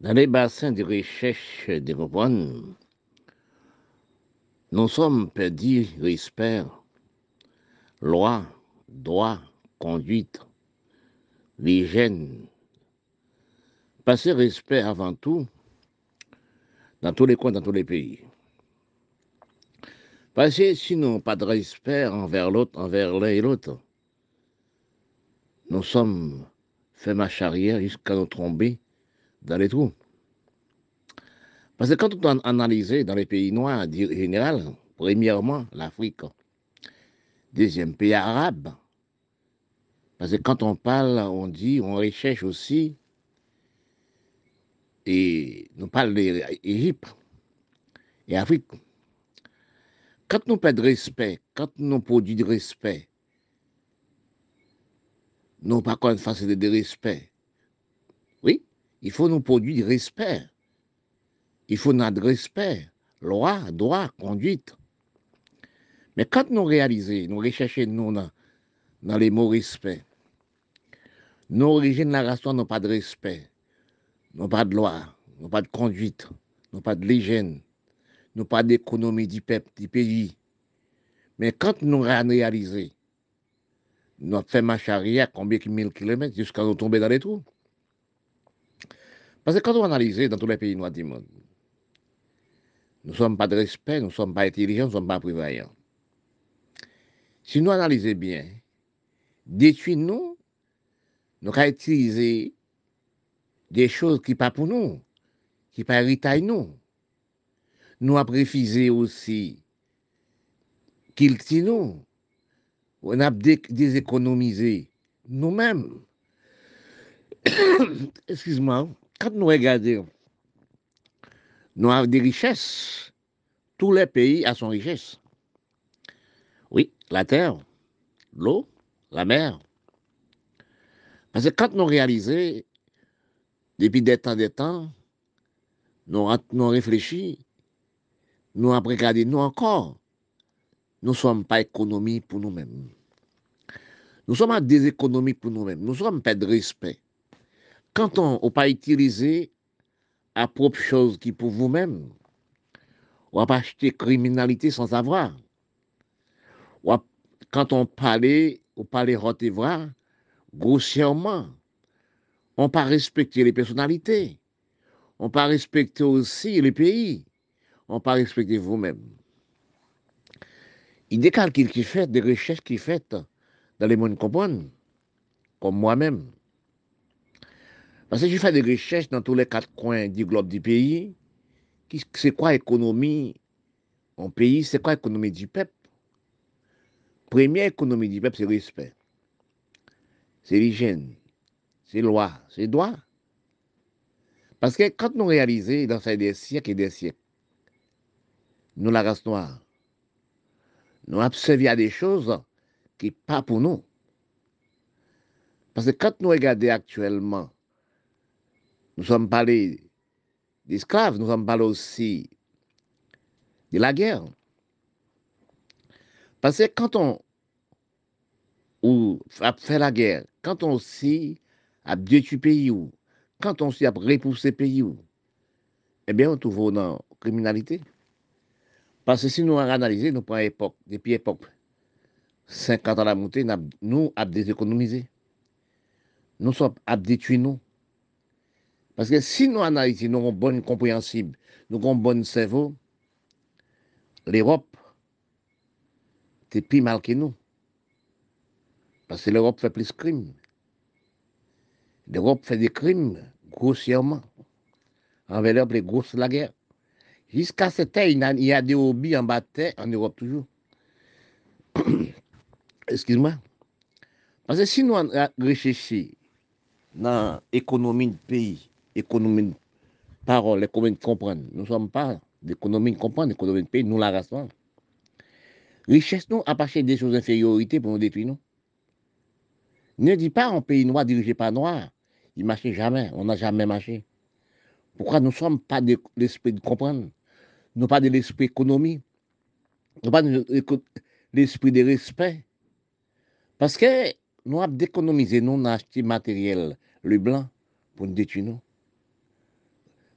Dans les bassins de recherche de reprendre, nous sommes perdus respect, loi, droit, conduite, l'hygiène. Passer respect avant tout dans tous les coins, dans tous les pays. Parce sinon, pas de respect envers l'autre, envers l'un et l'autre. Nous sommes fait marche arrière jusqu'à nous tomber dans les trous. Parce que quand on analyse dans les pays noirs en général, premièrement l'Afrique, deuxième pays arabe, parce que quand on parle, on dit, on recherche aussi, et nous parlons d'Égypte et Afrique. Quand nous perdons respect, quand nous produisons du respect, nous pas une face de respect. Il faut nous produire du respect. Il faut notre respect, loi, droit, conduite. Mais quand nous réalisons, nous recherchons dans, les mots respect, nos origines, la race n'ont pas de respect, n'ont pas de loi, n'ont pas de conduite, n'ont pas de légende, n'ont pas d'économie du du pays. Mais quand nous réalisons, nous avons fait marche arrière combien de mille kilomètres jusqu'à nous tomber dans les trous? Parce que quand on analyse dans tous les pays noirs du monde, nous ne sommes pas de respect, nous ne sommes pas intelligents, nous ne sommes pas prévoyants. Si nous analysons bien, détruire nous, nous avons utilisé des choses qui ne sont pas pour nous, qui ne sont pas héritage nous. Nous avons refusé aussi qu'ils nous. On a déséconomisé nous-mêmes. Excuse-moi, quand nous regardons, nous avons des richesses. Tous les pays ont son richesse. Oui, la terre, l'eau, la mer. Parce que quand nous réalisons, depuis des temps, des temps, nous avons réfléchi, nous avons regardé, nous encore, nous ne sommes pas économie pour nous-mêmes. Nous sommes à des économies pour nous-mêmes. Nous sommes pas de respect. Quand on n'a pas utilisé à propre chose qui pour vous-même, on va pas acheter criminalité sans avoir. Quand on parlait, on parlait voir, grossièrement, on pas respecter les personnalités, on pas respecter aussi les pays, on pas respecter vous-même. Il y a des calculs qui fait, des recherches qui fait dans les mondes comprennent, comme moi-même. Parce que je fais des recherches dans tous les quatre coins du globe du pays. C'est quoi l'économie en pays? C'est quoi l'économie du peuple? Première économie du peuple, c'est le respect. C'est l'hygiène. C'est loi. C'est droit. Parce que quand nous réalisons dans ces des siècles et des siècles, nous, la race noire, nous observons des choses qui ne sont pas pour nous. Parce que quand nous regardons actuellement, nous sommes parlés d'esclaves, nous sommes parlé aussi de la guerre. Parce que quand on fait la guerre, quand on aussi a détruit pays ou, quand on s'y a repoussé pays ou, eh bien, on trouve dans criminalité. Parce que si nous analysons, nous prenons depuis l'époque 50 ans à la montée, nous avons déséconomisé. Nous sommes à détruire nous. Parce que si nous, en Haïti, nous avons bonne compréhensible, nous avons bon cerveau, l'Europe, c'est plus mal que nous. Parce que l'Europe fait plus de crimes. L'Europe fait des crimes grossièrement. Envers les grosses la guerre. Jusqu'à cette terre, il y a des hobbies en bas de terre, en Europe toujours. Excuse-moi. Parce que si nous réfléchissons dans l'économie du pays, l'économie de parole, l'économie de comprendre, nous ne sommes pas d'économie de comprendre, l'économie de pays, nous la race Richesse, nous, à partir des choses d'infériorité pour nous détruire, nous. Ne dis pas un pays noir dirigé par noir. Il ne marche jamais. On n'a jamais marché. Pourquoi nous ne sommes pas de l'esprit de comprendre? Nous pas de l'esprit économie. Nous pas de l'esprit de respect. Parce que nous avons déconomisé, nous avons acheté matériel, le blanc, pour nous détruire.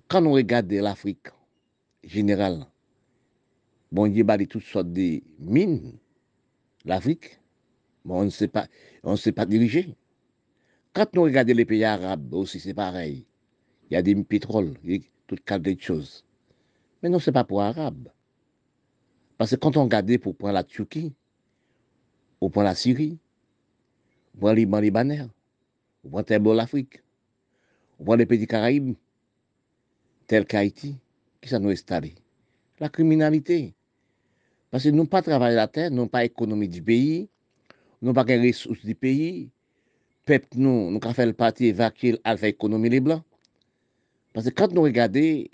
Quand on regarde l'Afrique générale, bon Dieu a toutes sortes de mines, l'Afrique, on ne sait pas, on ne sait pas diriger. Quand on regarde les pays arabes aussi, c'est pareil. Il y a des pétroles, toutes sortes de choses. Mais non, ce n'est pas pour Arabes. Parce que quand on regarde pour prendre la Turquie, ou prend la Syrie, ou prend le Liban libanais, ou prend l'Afrique, ou prend les pays Caraïbes, tel qu'Haïti, qui ça nous installé La criminalité. Parce que nous pas travaillé la terre, nous pas économie du pays, nous pas les ressources du pays. Peuple nous, nous avons fait le parti évacuer à l'économie les blancs. Parce que quand nous regardons,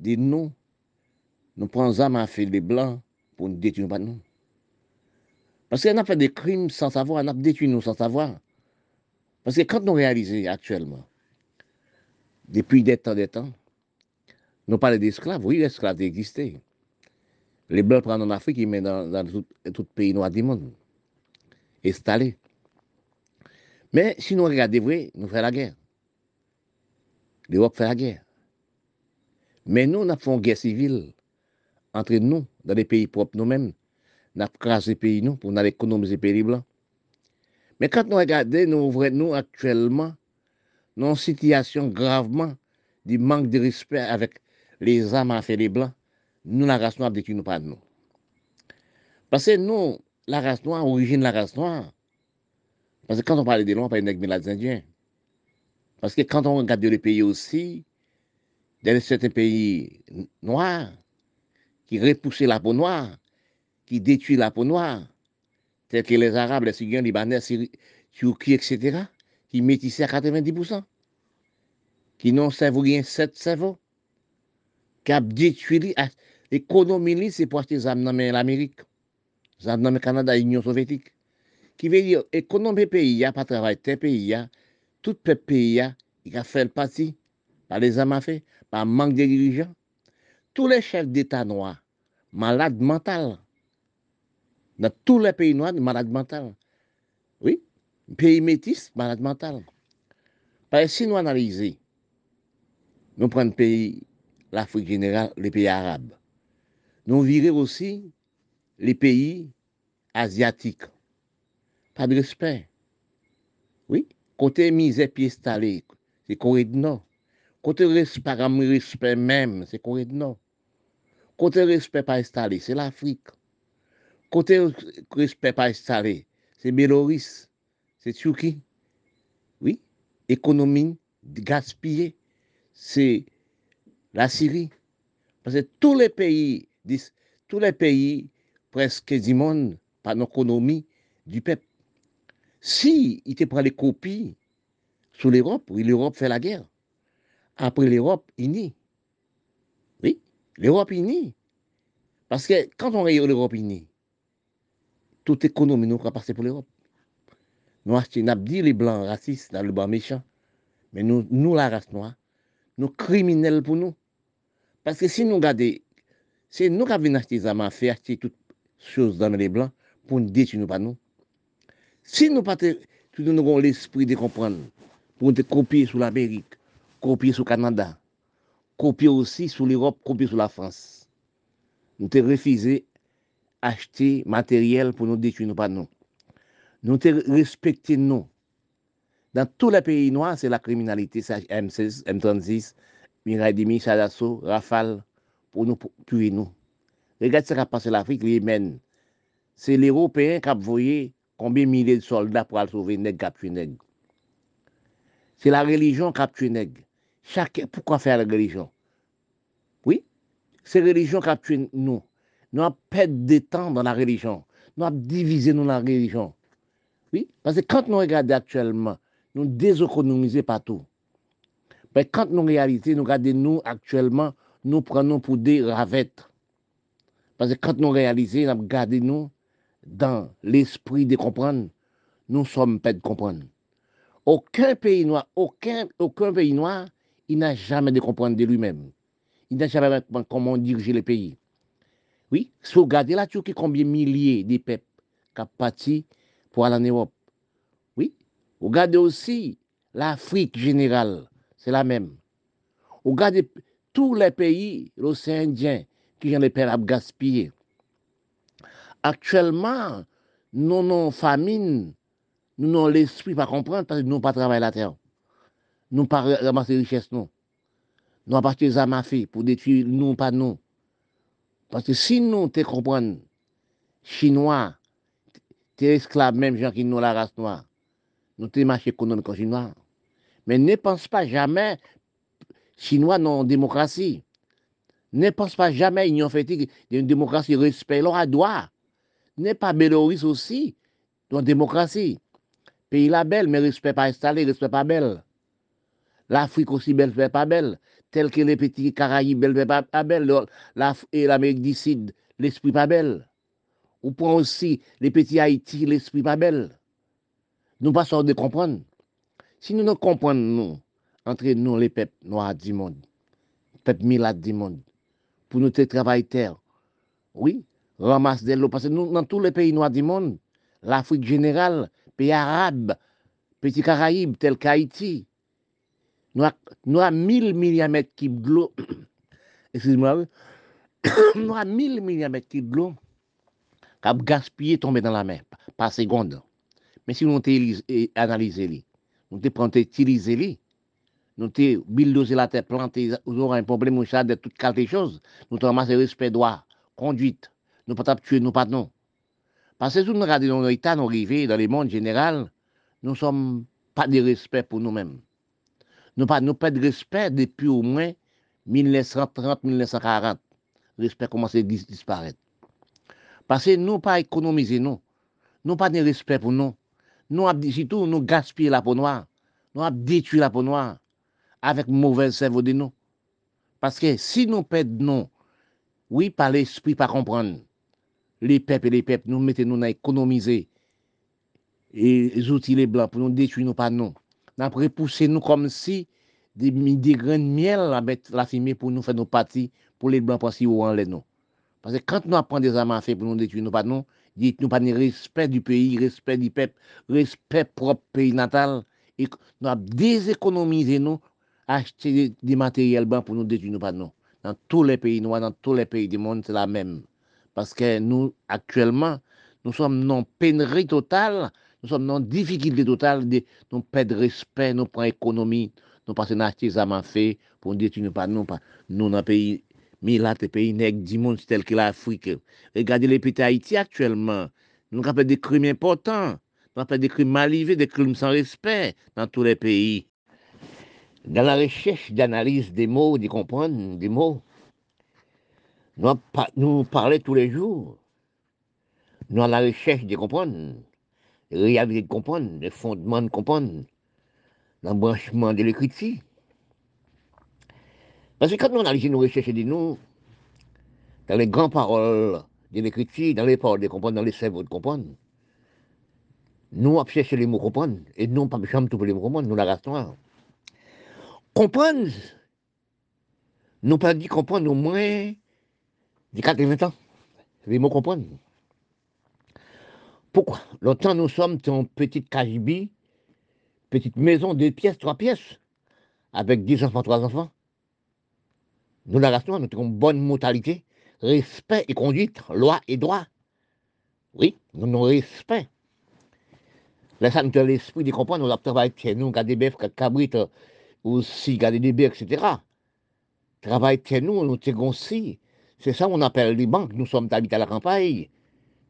des nous, nous prenons âme à faire les blancs pour nous détruire pas nous. Parce qu'on a fait des crimes sans savoir, on a détruit nous sans savoir. Parce que quand nous réalisons actuellement, depuis des temps, des temps, Nous parlons d'esclaves. Oui, l'esclave existait. Les blancs prennent en Afrique, ils mettent dans, dans tout, tout, pays noir du monde. Installés. Mais si nous regardons vrai, nous faisons la guerre. L'Europe fait la guerre. Mais nous, nous avons une guerre civile entre nous, dans les pays propres nous-mêmes. Nous avons crasé pays nous pour nous économiser les pays blancs. Mais quand nous regardons, nous ouvrons actuellement, nous en situation gravement du manque de respect avec les âmes à faire les blancs. Nous, la race noire, détruit nous pas de nous. Parce que nous, la race noire, origine de la race noire, parce que quand on parle des Noirs, on parle des Indiens. Parce que quand on regarde les pays aussi, dans certains pays noirs, qui repoussent la peau noire, qui détruisent la peau noire, tels que les Arabes, les Syriens, les Libanais, Turquie, etc., qui métissaient à 90%, qui n'ont cerveau rien 7 cerveaux, kap detwili ekonomi li se poste zam nan men l'Amerik, zam nan men Kanada, Union Sovjetik. Ki ve yo, ekonomi peyi ya, pa travay te peyi ya, tout pe peyi ya, i ka fel pati, pa le zam a fe, pa mank de dirijan. Tou le chef d'Etat noa, malade mental. Dans tous les pays noirs, malade mental. Oui, pays métis, malade mental. Parce que si nous analysons, nous prenons pays l'Afrique générale, les pays arabes. Nous virons aussi les pays asiatiques. Pas de respect. Oui, côté misère pied installé, c'est Corée du Nord. Côté respect, respect même, c'est Corée du Nord. Côté respect pas installé, c'est l'Afrique. Côté respect pas installé, c'est Bélorusse, c'est Turquie. Oui, économie gaspillée, c'est la Syrie. Parce que tous les pays, tous les pays presque du monde, par l'économie du peuple. Si il te prend les copies sur l'Europe, oui, l'Europe fait la guerre. Après l'Europe, il nie. Oui, l'Europe, il nie. Parce que quand on regarde l'Europe, il nie. Toute économie nous va passer pour l'Europe. Nous avons dit les blancs racistes, les blancs méchants. Mais nous, nous, la race noire, nous criminels pour nous. Paske si nou gade, se nou ka vin achete zama, fe achete tout chose dan le blan, pou nou deti nou pa nou. Si nou pa te, tout nou kon l'esprit de kompran, pou nou te kopye sou l'Amerik, kopye sou Kanada, kopye osi sou l'Europe, kopye sou la France. Nou te refize achete materyel pou nou deti nou pa nou. Nou te respekte nou. Dan tout la peyi noa, se la kriminalite, se M16, M36, Miradimi, Sadasso, Rafale, pour nous tuer nous. Regardez ce qui a passé l'Afrique, l'Yémen. C'est l'Européen qui a voyé combien de milliers de soldats pour aller sauver capturer nègres. C'est la religion qui a tué nègres. Pourquoi faire la religion? Oui, c'est la religion qui a tué nous. Nous avons perdu des temps dans la religion. Nous avons divisé nous la religion. Oui, parce que quand nous regardons actuellement, nous déséconomisons partout. Mais quand nous réalisons, nous regardons nous actuellement, nous prenons pour des ravettes. Parce que quand nous réalisons, nous regardons nous dans l'esprit de comprendre, nous sommes pas de comprendre. Aucun pays noir, aucun, aucun pays noir, il n'a jamais de comprendre de lui-même. Il n'a jamais de comment diriger le pays. Oui, si vous regardez la Turquie, combien de milliers de peuples qui ont parti pour aller en Europe. Oui, regardez aussi l'Afrique générale, c'est la même. Regardez tous les pays, l'océan Indien, qui j'en ai à gaspiller. Actuellement, nous non famine, nous non l'esprit pas comprendre parce que nous pas travaillé la terre. Nous pas ramasser richesse non. Nous partir des armes pour détruire nous pas nous. Parce que si nous te comprendre chinois, t'es esclaves même gens qui nous la race noire. Nous t'es marché économique chinois. Mais ne pense pas jamais Chinois non démocratie. Ne pense pas jamais Union fait une démocratie respect leur droit. N'est pas Bélorusse aussi dans démocratie. Pays la belle, mais respect pas installé, respect pas belle. L'Afrique aussi belle, fait pas belle. Tel que les petits Caraïbes, belle, pas belle. Et l'Amérique du Sud, l'esprit pas belle. Ou point aussi les petits Haïti, l'esprit pas belle. Nous pas de comprendre. Si nou nou kompon nou, entre nou le pep noa di moun, pep milat di moun, pou nou te travay ter, oui, ramas de lo, parce nou nan tou le peyi noa di moun, l'Afrique general, peyi Arab, peyi Karaib, tel ka Haiti, nou a, nou a mil milyamet ki glou, excuse mwa, nou a mil milyamet ki glou, kap gaspye tombe dan la mer, pa segonde. Men si nou te analize li, nous analysé, nous avons utilisé, nous avons bulldozer la terre, planter, nous aurons un problème de toutes quelque choses. Nous avons ramassé respect droit, conduite, nous ne pas tuer, nous pas non. Parce que nous regardons dans l'État, nous dans le monde général, nous ne sommes pas de respect pour nous-mêmes. Nous n'avons pas de respect depuis au moins 1930-1940. Respect commence à disparaître. Parce que nous pas économiser nous. Nous pas de respect pour nous. Nou ap di sitou, nou gaspye la pou noa. Nou ap detu la pou noa. Avèk mouvez sevo de nou. Paske si nou ped nou, oui pa l'esprit pa kompran. Li pep e li pep nou mette nou na ekonomize. E zouti li blan pou nou detu nou pa nou. Nan prepouse nou kom si de mi de gren miel la bet la fime pou nou fè nou pati pou li blan pasi ou an lè nou. Paske kant nou ap pran de zaman fè pou nou detu nou pa nou, dit nous pas de respect du pays, respect du peuple, respect propre pays natal, et nous avons déséconomisé nous, acheter des matériels blancs pour nous détruire nous pas nous. Dans tous les pays noirs, dans tous les pays du monde, c'est la même. Parce que nous, actuellement, nous sommes non pénurie totale, nous sommes non difficulté totale, de, nous perdons respect, nous prenons économie, nous passons artisanat fait pour nous détruire nous pas nous, pas nous dans le pays mais là, les pays nègres du monde, tel que l'Afrique. Regardez les pays d'Haïti actuellement. Nous avons des crimes importants, nous avons des crimes malivés, des crimes sans respect dans tous les pays. Dans la recherche d'analyse des mots, de comprendre des mots, nous, parlons tous les jours. Nous avons la recherche de comprendre, réalité de comprendre, le fondement de comprendre, l'embranchement de l'écriture. Parce que quand nous analysons nos recherches de nous, dans les grandes paroles de l'écriture, dans les paroles de comprendre, dans les cerveaux de comprendre, nous cherché les mots comprendre, et nous pas jamais tout les mots comprendre, nous la race Comprendre, nous pas dit comprendre au moins de 80 ans. Les mots comprendre. Pourquoi? Longtemps, nous sommes une petite cagibi, petite maison, deux pièces, trois pièces, avec dix enfants, trois enfants. Nous, la race nous avons une bonne mortalité, respect et conduite, loi et droit. Oui, nous avons respect. Là, ça nous l'esprit de comprendre, nous avons travaillé nous, garder bœufs, cabrit, aussi garder des bœufs, etc. Travail nous, nous avons aussi c'est ça qu'on appelle les banques. Nous sommes habités à la campagne.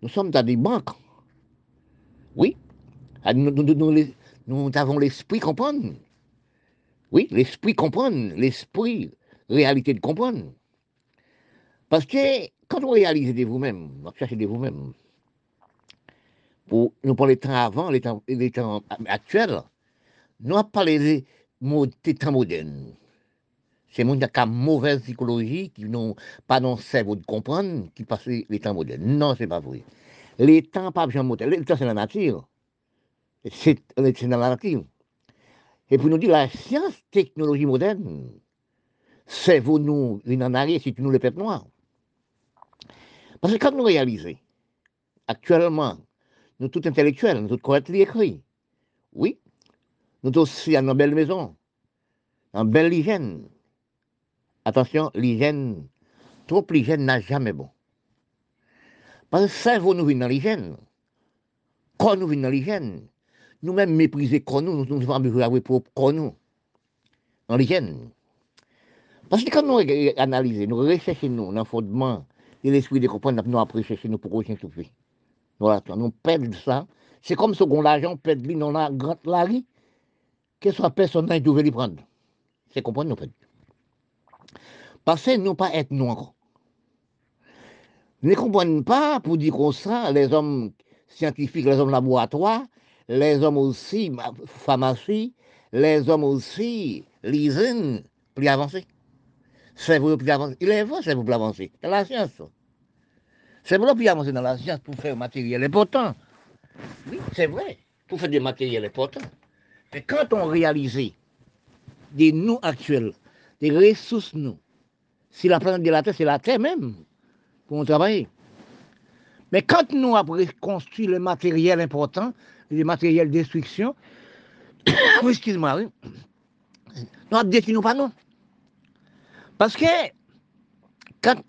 Nous sommes dans des banques. Oui. Ah, nous, avons l'esprit comprendre. Oui, l'esprit comprendre. L'esprit, réalité de comprendre. Parce que quand vous réalisez de vous-même, vous cherchez de vous-même, pour nous parler les temps avant, les temps, les temps actuels, nous avons parlé des temps modernes. C'est monde qui a mauvaise psychologie, qui n'ont pas dans cerveau de comprendre, qui passe les temps modernes. Non, c'est pas vrai. Les temps, pas besoin de Les temps, c'est la nature. C'est dans la nature. Et pour nous dire, la science, technologie moderne, c'est vous nous, en arrière, c'est nous les peuples noirs. Parce que quand nous réalisons, actuellement, nous tous intellectuels, nous tous correctement écrits, oui, nous tous aussi dans une belle maison, en belle hygiène, attention, l'hygiène, trop l'hygiène n'a jamais bon. Parce que le cerveau nous vient dans l'hygiène. Quand nous vient dans l'hygiène, nous-mêmes mépriser quand nous, nous avons besoin de pour quand nous, dans l'hygiène. Parce que quand nous analysons, nous recherchons nous, dans le fondement de l'esprit de comprendre, nous recherché nous pour rien souffrir. Voilà, nous perdons ça. C'est comme ce qu'on l'argent, on perd dans la grande la rue, que soit personne qui le prendre. C'est comprendre nous perdons. Parce que nous pas être nous encore. Nous ne comprenons pas pour dire comme ça, les hommes scientifiques, les hommes laboratoires, les hommes aussi pharmacie, les hommes aussi l'usine, plus avancés. C'est vous avancé. Il est vrai, c'est vous plus avancé. Dans la science. C'est vous plus avancé dans la science pour faire matériel important. Oui, c'est vrai. Pour faire des matériels importants. Mais quand on réalise des nous actuels, des ressources nous, si la planète de la Terre, c'est la Terre même, pour travailler. Mais quand nous avons construit le matériel important, le matériel de destruction, excuse-moi, oui, nous avons détruit nous pas non? Parce que quand,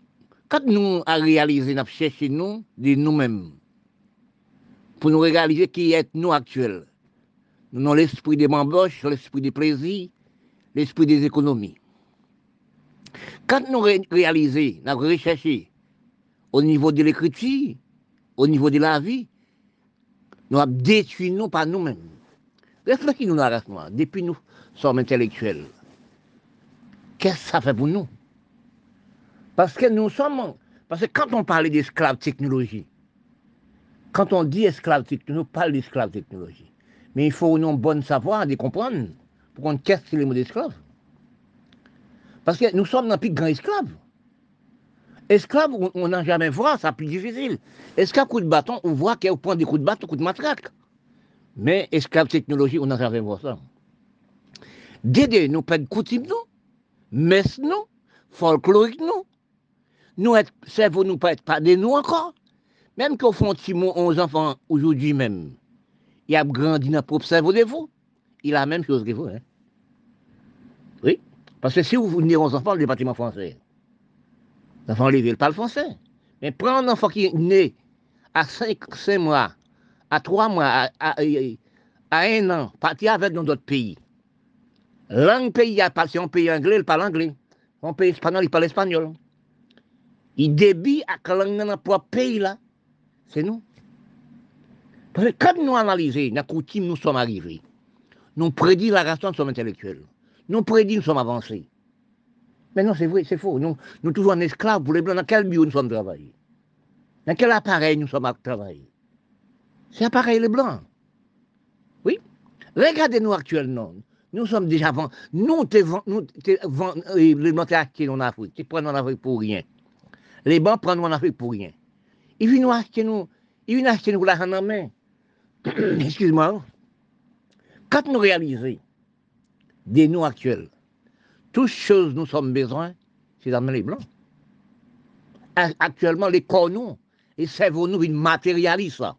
nous avons réalisé, nous cherché nous, de nous-mêmes, pour nous réaliser qui est nous actuels, nous avons l'esprit des m'embauches, l'esprit des plaisirs, l'esprit des économies. Quand nous réalisons, nous recherché au niveau de l'écriture, au niveau de la vie, nous avons détruit nous par nous-mêmes. Réfléchissez-nous la race depuis nous sommes intellectuels. Qu'est-ce que ça fait pour nous? Parce que nous sommes. Parce que quand on parle d'esclave technologie, quand on dit esclave technologie, on parle d'esclave technologie. Mais il faut nous bon savoir de comprendre pour qu'on qu'est-ce que les mots d'esclave. Parce que nous sommes dans plus grand esclave. Esclave, on n'a jamais vu, c'est plus difficile. Esclave, coup de bâton, on voit qu'il prend des coups de bâton, coups de matraque? Mais esclave technologie, on n'a jamais vu ça. Dédé, nous de coutume, nous. Messe, nous. Folklorique, nous. Nous, cerveau, nous pas être pas de nous encore. Même qu'au fond, Timon, 11 enfants, aujourd'hui même, il a grandi dans le propre cerveau de vous. Il a la même chose que vous. Hein? Oui. Parce que si vous venez aux enfants, le département français, l'enfant levé, il parle français. Mais prendre un enfant qui est né à 5, mois, à 3 mois, à, à, an, partir avec dans d'autres pays. Langue pays, si on pays anglais, il parle anglais. On pays espagnol, il parle espagnol. Il débit à la langue dans pays là. C'est nous. Parce que quand nous analysons, coutume, nous sommes arrivés. Nous prédit la race, nous sommes intellectuels. Nous prédit, nous sommes avancés. Mais non, c'est vrai, c'est faux. Nous, nous toujours en esclaves pour les blancs. Dans quel bio nous sommes travaillés? Dans quel appareil nous sommes travaillés? C'est appareil les blancs. Oui. Regardez-nous actuellement. Nous sommes déjà. Nous, les blancs en Afrique. Ils prennent en Afrique pour rien. Les blancs prennent en Afrique pour rien. Ils viennent nous acheter nous. Ils viennent acheter nous l'argent en main. Excuse-moi. Quand nous réalisons des nous actuels, toutes choses nous sommes besoin, c'est dans les blancs. Actuellement, les corps nous, les cerveaux nous, ils matérialisent ça.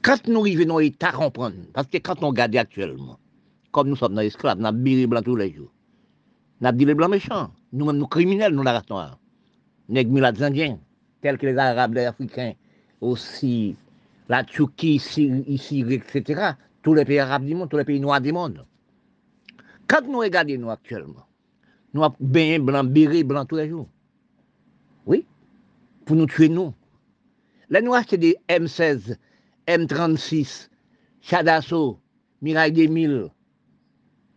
Quand nous arrivons à l'état comprendre, parce que quand on regarde actuellement, comme nous sommes dans l'esclave, nous avons les blancs tous les jours. Nous avons dit les blancs méchants. Nous-mêmes, nous criminels, nous, la race noire. Nous les Indiens, tels que les Arabes, les Africains, aussi la Turquie, ici, etc. Tous les pays arabes du monde, tous les pays noirs du monde. Quand nous regardons nous actuellement, nous avons bien blanc, blanc tous les jours. Oui, pour nous tuer nous. Les noirs, c'est des M16, M36, Chadasso, Mirail 2000.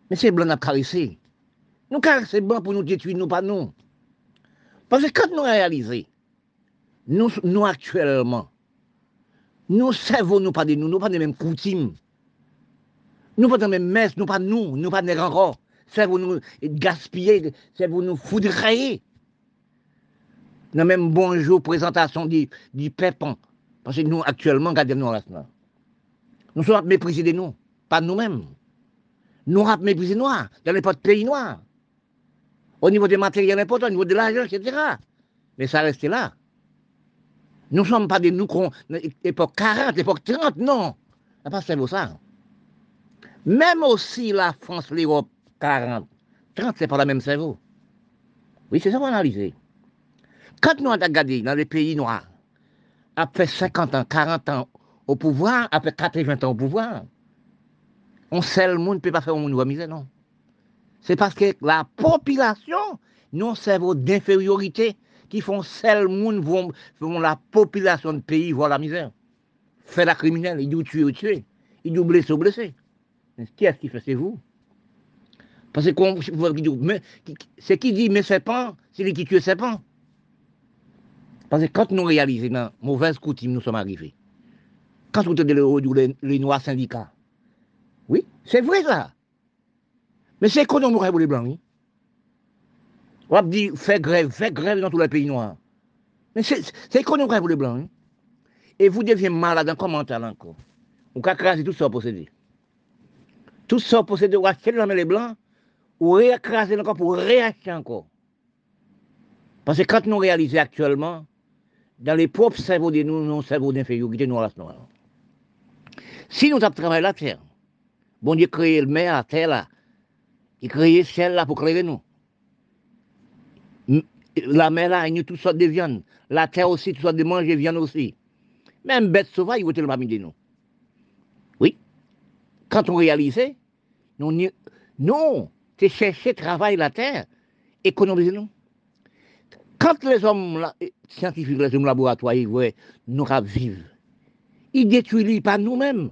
Mais c'est blanc à caresser. Nous caresser blanc pour nous détruire, nous pas nous. Parce que quand nous réalisons, nous, nous actuellement, nous servons nous pas de nous, nous pas des mêmes coutumes. Nous pas dans les mêmes messes, nous pas nous, nous pas des encore. C'est pour nous gaspiller, c'est pour nous foudroyer. Dans même bonjour, présentation du, du pépin. Parce que nous, actuellement, regardez-nous là. Nous sommes méprisés de nous, pas nous-mêmes. Sommes méprisés noirs, dans les pays noirs. Au niveau des matériels importants, au niveau de l'argent, etc. Mais ça reste là. Nous ne sommes pas des nous, époque 40, époque 30, non. Ça pas ça. Même aussi la France, l'Europe, 40, 30, c'est pas la même cerveau. Oui, c'est ça qu'on a analysé. Quand nous avons regardé dans les pays noirs, après 50 ans, 40 ans au pouvoir, après 80 ans au pouvoir, on le monde ne peut pas faire un monde misère, non. C'est parce que la population, non cerveau d'infériorité, qui font seul monde, vont, vont la population de pays voir la misère. Fait la criminelle, il doit tuer ou tuer. Il doit blesser ou blesser. Qui est-ce qui fait C'est vous? Parce que c'est qui dit mais c'est pas, c'est lui qui tue c'est pas. Parce que quand nous réalisons dans mauvaise coutume, nous sommes arrivés. Quand vous tenez les, les noirs syndicats, oui, c'est vrai ça. Mais c'est qu'on aurait pour les blancs. On va dire, fais grève, fais grève dans tous les pays noirs. Mais c'est qu'on aurait pour les blancs. Et vous devenez malade en commentaire encore. On peut craser tout ça possédé. Tout ça possédé, on acheter dans les blancs, ou réécraser encore pour réacheter encore. Parce que quand nous réalisons actuellement, dans les propres cerveaux de nous, nos cerveaux d'infériorité, nous restons noirs. Si nous avons travaillé la terre, bon Dieu créé le mer, la terre là, il créé ciel là pour créer nous. La mer là, il y a toutes sortes de viande. La terre aussi, toutes sortes de manger viande aussi. Même bête sauvage, il le de nous. Oui. Quand on réalisait, non, c'est chercher travail la terre, économiser nous. Quand les hommes scientifiques, les hommes laboratoires, ils nous vivre, ils détruisent pas nous-mêmes.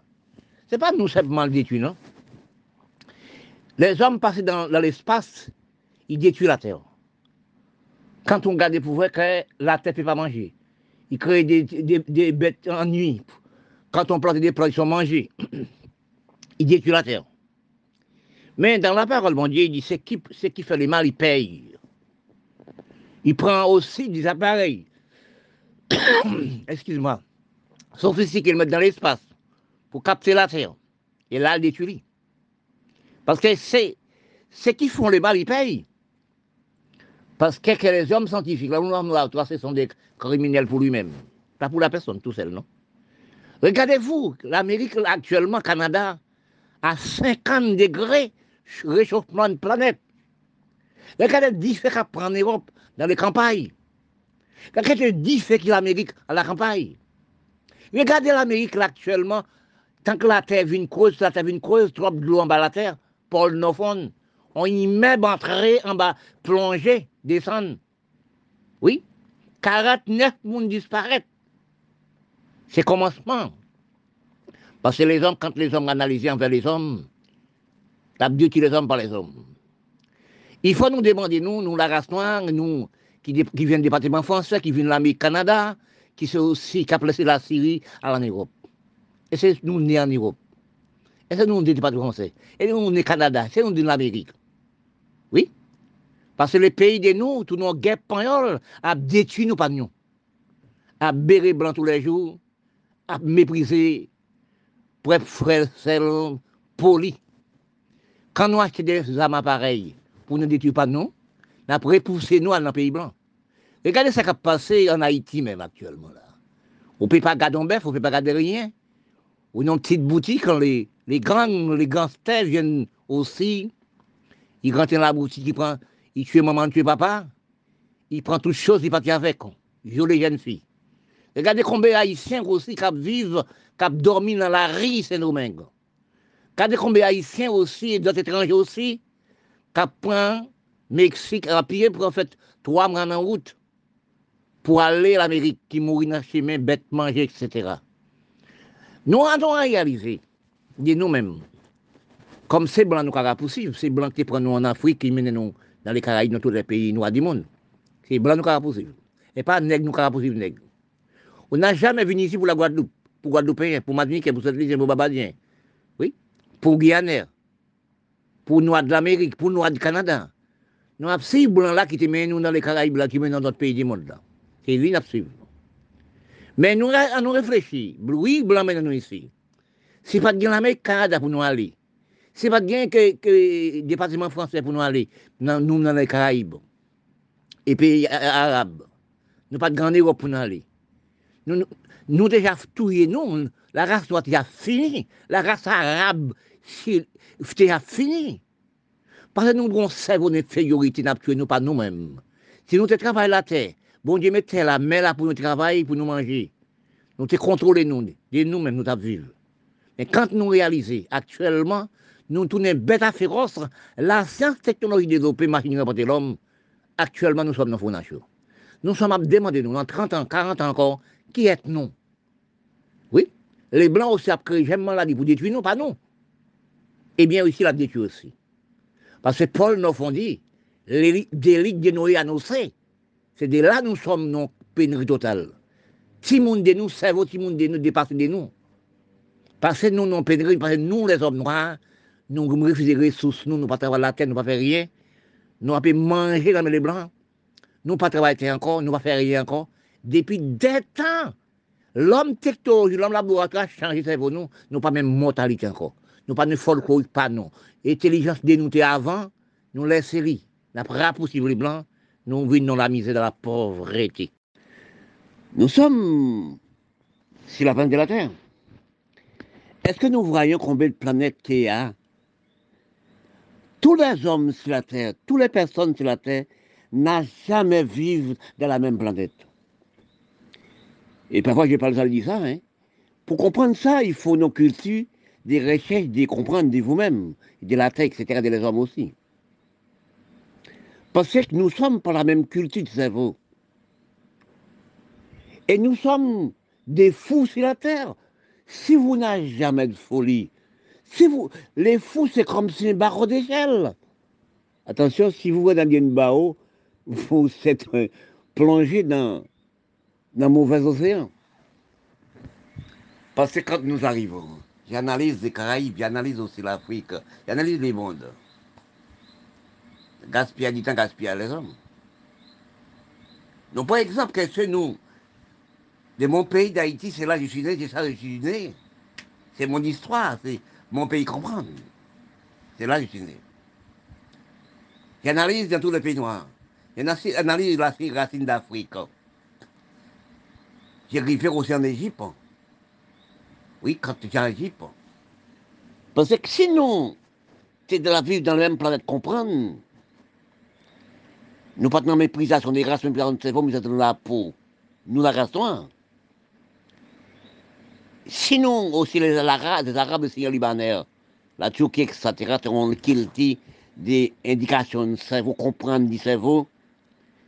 Ce n'est pas nous simplement le détruire, non? Les hommes passent dans, l'espace, ils détruisent la terre. Quand on regarde pour voir que la terre ne peut pas manger, ils créent des, bêtes en nuit. Quand on plante des plantes, ils sont mangés. ils détruisent la terre. Mais dans la parole, mon Dieu, il dit, c'est qui, qui fait le mal, il paye. Il prend aussi des appareils, excuse-moi, sophistiqués, qu'ils mettent dans l'espace pour capter la terre. Et là, détruit. Parce que c'est, ceux qui font le mal, ils payent. Parce que, les hommes scientifiques, là, nous, ce sont des criminels pour lui-même. Pas pour la personne tout seul, non? Regardez-vous, l'Amérique, actuellement, Canada, à 50 degrés réchauffement de planète. Regardez le diffé prend en Europe, dans les campagnes. Regardez le diffé qu'il l'Amérique à la campagne. Regardez l'Amérique actuellement, tant que la terre vient creuse, la terre vient creuse, trop de l'eau en bas de la terre, pôle Nofon, on y met entrer en bas, plonger, descendre. Oui, 49 monde disparaissent. C'est commencement. Parce que les hommes, quand les hommes analysent envers les hommes, t'as Dieu qui les hommes par les hommes. Il faut nous demander, nous, nous, la race noire, nous, qui, viennent du département français, qui viennent de l'Amérique Canada, qui sont aussi, qui a placé la Syrie en Europe. Et c'est nous nés en Europe. Et c'est nous, du département français. Et nous, est Canada, c'est nous de l'Amérique. Oui? Parce que les pays de nous, tous nos guerres espagnols, a détruit nous pas nous. A bérer blanc tous les jours, a mépriser, pour être frère, poli. Quand nous achetons des armes pareilles pour ne détruire pas nous, nous avons repoussé nous dans le pays blanc. Regardez ce qui a passé en Haïti même actuellement. Là. On ne peut pas garder un bœuf, on ne peut pas garder rien. Ou une petite boutique, quand les, les grands, les gangsters viennent aussi, ils rentrent dans la boutique, ils, prennent, ils tuent maman, ils tuent papa, ils prennent toutes choses, ils partent avec, les jeunes filles. Regardez combien d'Haïtiens aussi qui vivent, qui dormi dans la rue Saint-Domingue. Regardez combien d'Haïtiens aussi, et d'autres étrangers aussi, qui prennent Mexique à pied pour en fait trois mois en route pour aller à l'Amérique, qui mourit dans le chemin, bête manger, etc. Nous avons réalisé de nous-mêmes, comme ces blancs nous avons possible, ces blancs qui prennent nous en Afrique, qui mènent nous dans les Caraïbes, dans tous les pays noirs du monde, ces blancs nous avons. Et pas nègres nous avons possible, nègres. On n'a jamais venu ici pour la Guadeloupe, pour Guadeloupéen, pour Martinique, pour Saint-Louis, pour Babadien. Oui, pour Guyanais, pour Noirs de l'Amérique, pour Noirs du Canada. Nous avons ces blancs là qui te mènent nous dans les Caraïbes, là, qui mènent dans d'autres pays du monde. C'est lui, nous Mais nous, on réfléchit. Oui, blanc mène nous ici. C'est pas de l'Amérique Canada pour nous aller. C'est pas bien que, que le département français pour nous aller, nous dans les Caraïbes, et pays arabes. Nous pas de grande Europe pour nous aller. Nous, nous déjà tout nous, la race doit déjà fini. La race arabe, c'est déjà fini. Parce que nous avons cerveau d'infériorité, nous pas nous-mêmes. Si nous travaillons la terre, bon Dieu met la main là pour nous travailler, pour nous manger. Nous te contrôler nous, de nous-mêmes nous vivre. Mais quand nous réalisons actuellement, nous tournons bête à féroce, la science technologie développée, machine de l'homme, actuellement nous sommes dans nature. Nous sommes à demander, nous, dans 30 ans, 40 ans encore, qui êtes-nous Oui, les Blancs aussi ont créé j'aime maladie pour détruire nous, pas nous. Eh bien, aussi, la détruire aussi. Parce que Paul nous a dit, l'élite de Noé annoncé, c'est de là nous sommes non pénurie totale. Si de nous, cerveau, si monde de nous dépasse de nous. Parce que nous, non pénurie, parce que nous, les hommes noirs, nous refusons les ressources, nous, nous pas travailler la terre, nous pas faire rien. Nous avons manger dans les blancs. Nous pas travailler encore, nous pas faire rien encore. Depuis des temps, l'homme technologie, l'homme laboratoire a changé cerveau nous, nous pas même mortalité encore. Nous pas de folklorique, pas non. Intelligence dénoutée avant, nous laissons. Nous possible les blancs, nous vivons la misère, dans la pauvreté. Nous sommes sur la planète de la Terre. Est-ce que nous voyons combien de planètes qu'il a Tous les hommes sur la Terre, toutes les personnes sur la Terre n'ont jamais vécu dans la même planète. Et parfois, je parle ça, de ça. Hein. Pour comprendre ça, il faut nos cultures, des recherches, des comprendre de vous-même, de la Terre, etc., des hommes aussi. Parce que nous sommes pas la même culture de cerveau. Et nous sommes des fous sur la terre. Si vous n'avez jamais de folie, si vous, les fous, c'est comme si un barreau d'échelle. Attention, si vous regardez une barreau, vous êtes plongé dans, dans un mauvais océan. Parce que quand nous arrivons, j'analyse les Caraïbes, j'analyse aussi l'Afrique, j'analyse les mondes. Gaspiller du temps, gaspiller les hommes. Donc, par exemple, que nous, de mon pays d'Haïti, c'est là que je suis né, c'est ça que je suis né. C'est mon histoire, c'est mon pays comprendre. C'est là que je suis né. J'analyse dans tous les pays noirs. J'analyse la racine d'Afrique. J'ai griffé aussi en Égypte. Oui, quand j'étais en Égypte. Parce que sinon, c'est de la vie dans la même planète comprendre. Nous pas de méprisation des races, méprisation de cerveau, mais c'est dans la peau. Nous la race Sinon, aussi les Arabes, les Arabes aussi libanais, la Turquie, etc., ont des indications de cerveau, comprendre du cerveau,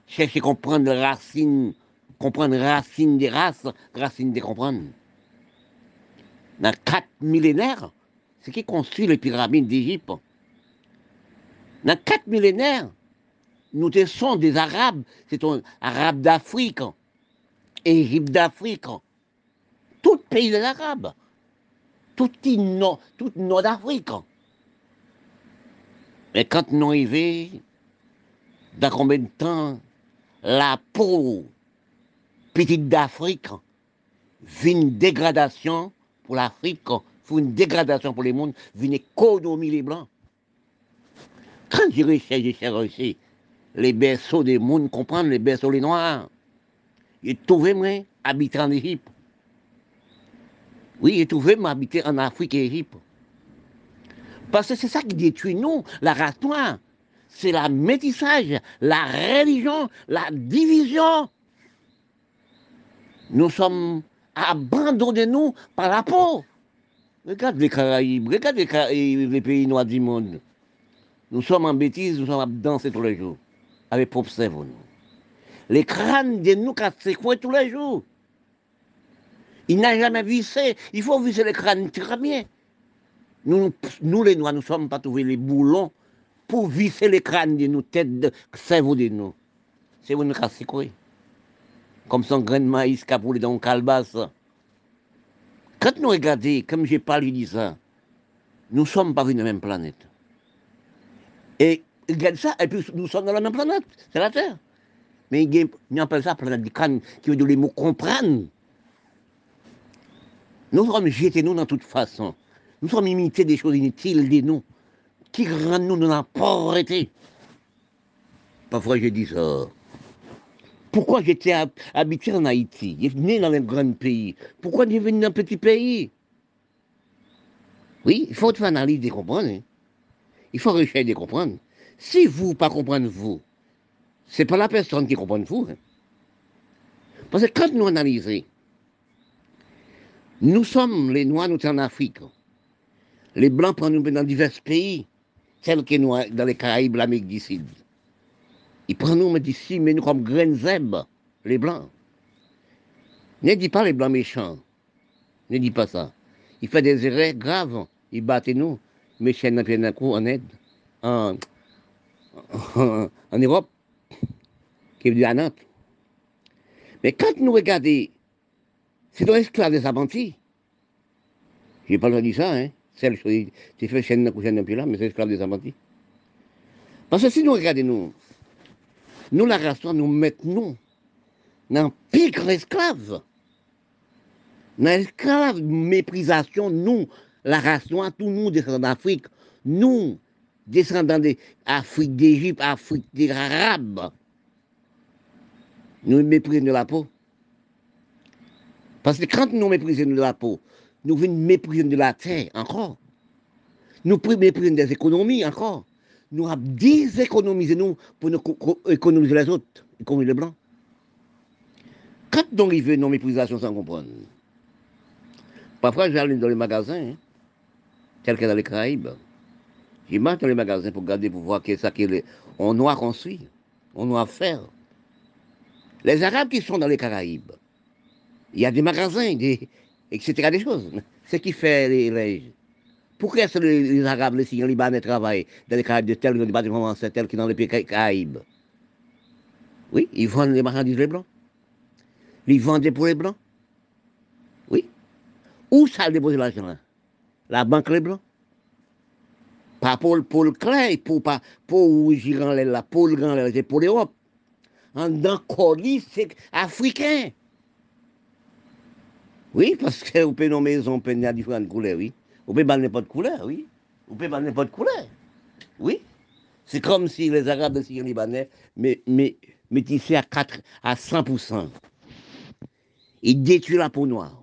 chercher à comprendre les racines, comprendre racines des races, racines des comprendre. Dans quatre millénaires, ce qui construit les pyramides d'Égypte. Dans quatre millénaires, nous sommes des Arabes, c'est un Arabe d'Afrique, Égypte d'Afrique, tout pays des Arabes, tout, nord, nord d'Afrique. Mais quand nous arrivons, dans combien de temps, la peau petite d'Afrique vit une dégradation pour l'Afrique, une dégradation pour les mondes, une économie les blancs. Quand j'ai recherché, j'ai recherché les berceaux des mondes, comprendre les berceaux les noirs. J'ai trouvé, moi, habitant en Égypte. Oui, j'ai trouvé m'habiter en Afrique et Égypte. Parce que c'est ça qui détruit nous, la race noire. C'est la métissage, la religion, la division. Nous sommes abandonnés, nous, par la peau. Regarde les Caraïbes, regarde les, pays noirs du monde. Nous sommes en bêtise, nous sommes à danser tous les jours. Avec propre cerveau. Les crânes de nous cassent tous les jours. Il n'a jamais vissé. Il faut visser les crânes très bien. Nous, nous, les Noirs, nous ne sommes pas trouvés les boulons pour visser les crânes de nos têtes, de cerveau de nous. C'est vous nous cassez quoi? Comme son grain de maïs qui a dans le calebasse. Quand nous regardons, comme j'ai parlé de ça, nous ne sommes pas venus de la même planète. Et regarde ça, et puis nous sommes dans la même planète, c'est la Terre. Mais il appelle ça planète du crâne, qui veut dire les mots comprendre. Nous sommes jetés nous dans toute façon. Nous sommes imités des choses inutiles de nous, qui rendent nous dans la pauvreté. Parfois je dis ça. Pourquoi j'étais habité en Haïti? J'ai né dans un grand pays. Pourquoi j'ai venu dans un petit pays? Oui, il faut faire analyse et comprendre. Hein. Il faut rechercher de comprendre. Si vous, pas comprendre vous, c'est pas la personne qui comprend fou. Hein. Parce que quand nous analysons, nous sommes les Noirs, nous sommes en Afrique. Les Blancs prennent nous dans divers pays, tels que nous dans les Caraïbes, l'Amérique du Sud. Ils prennent nous d'ici, mais nous comme graines zèbres, les Blancs. Ne dis pas les Blancs méchants. Ne dis pas ça. Ils font des erreurs graves. Ils battent nous, mais d'un coup en aide, en, en, Europe, qui veut dire à Nantes. Mais quand nous regardons, c'est dans l'esclave des apprentis. Je n'ai pas le dit ça, hein. Celle qui fait chaîne d'un coup, chaîne d'un là, mais c'est l'esclave des apprentis. Parce que si nous regardons, nous, nous, la race, nous mettons dans pire esclave. Dans l'esclave méprisation, nous, la race noire, tous nous descendants d'Afrique, nous, descendants d'Afrique d'Égypte, Afrique des Arabes, nous méprisons de la peau. Parce que quand nous méprisons de la peau, nous mépriser de la terre encore. Nous méprisons des économies encore. Nous avons déséconomisé nous pour nous économiser les autres, économiser les blancs. Quand nous arrivons nos méprisations sans comprendre, parfois j'allais dans les magasins, hein, que dans les Caraïbes. Je marche dans les magasins pour regarder, pour voir qu'est-ce qu'on doit construire, on doit faire. Les Arabes qui sont dans les Caraïbes, il y a des magasins, des, etc. des choses. Ce qui fait les, les pourquoi que les, Arabes, les Syriens, les Libanais travaillent dans les Caraïbes de tel que dans les bâtiments français, tel que dans les pays Caraïbes? Oui, ils vendent les marchandises les blancs. Ils vendent pour les blancs. Oui. Où ça déposer l'argent là? La banque les blancs? Pas pour, pour le clé, pour, pas, pour Giran là, pour le grand c'est pour l'Europe. En dans colis, c'est africain. Oui, parce que vous pouvez nos maisons, on peut différentes couleurs, oui. Vous pouvez pas n'importe couleur, oui. Vous pouvez pas n'importe couleur. Oui. C'est comme si les Arabes de Syrie libanais mais, mais, métissaient à, 4, à 100%. Ils détruisent la peau noire.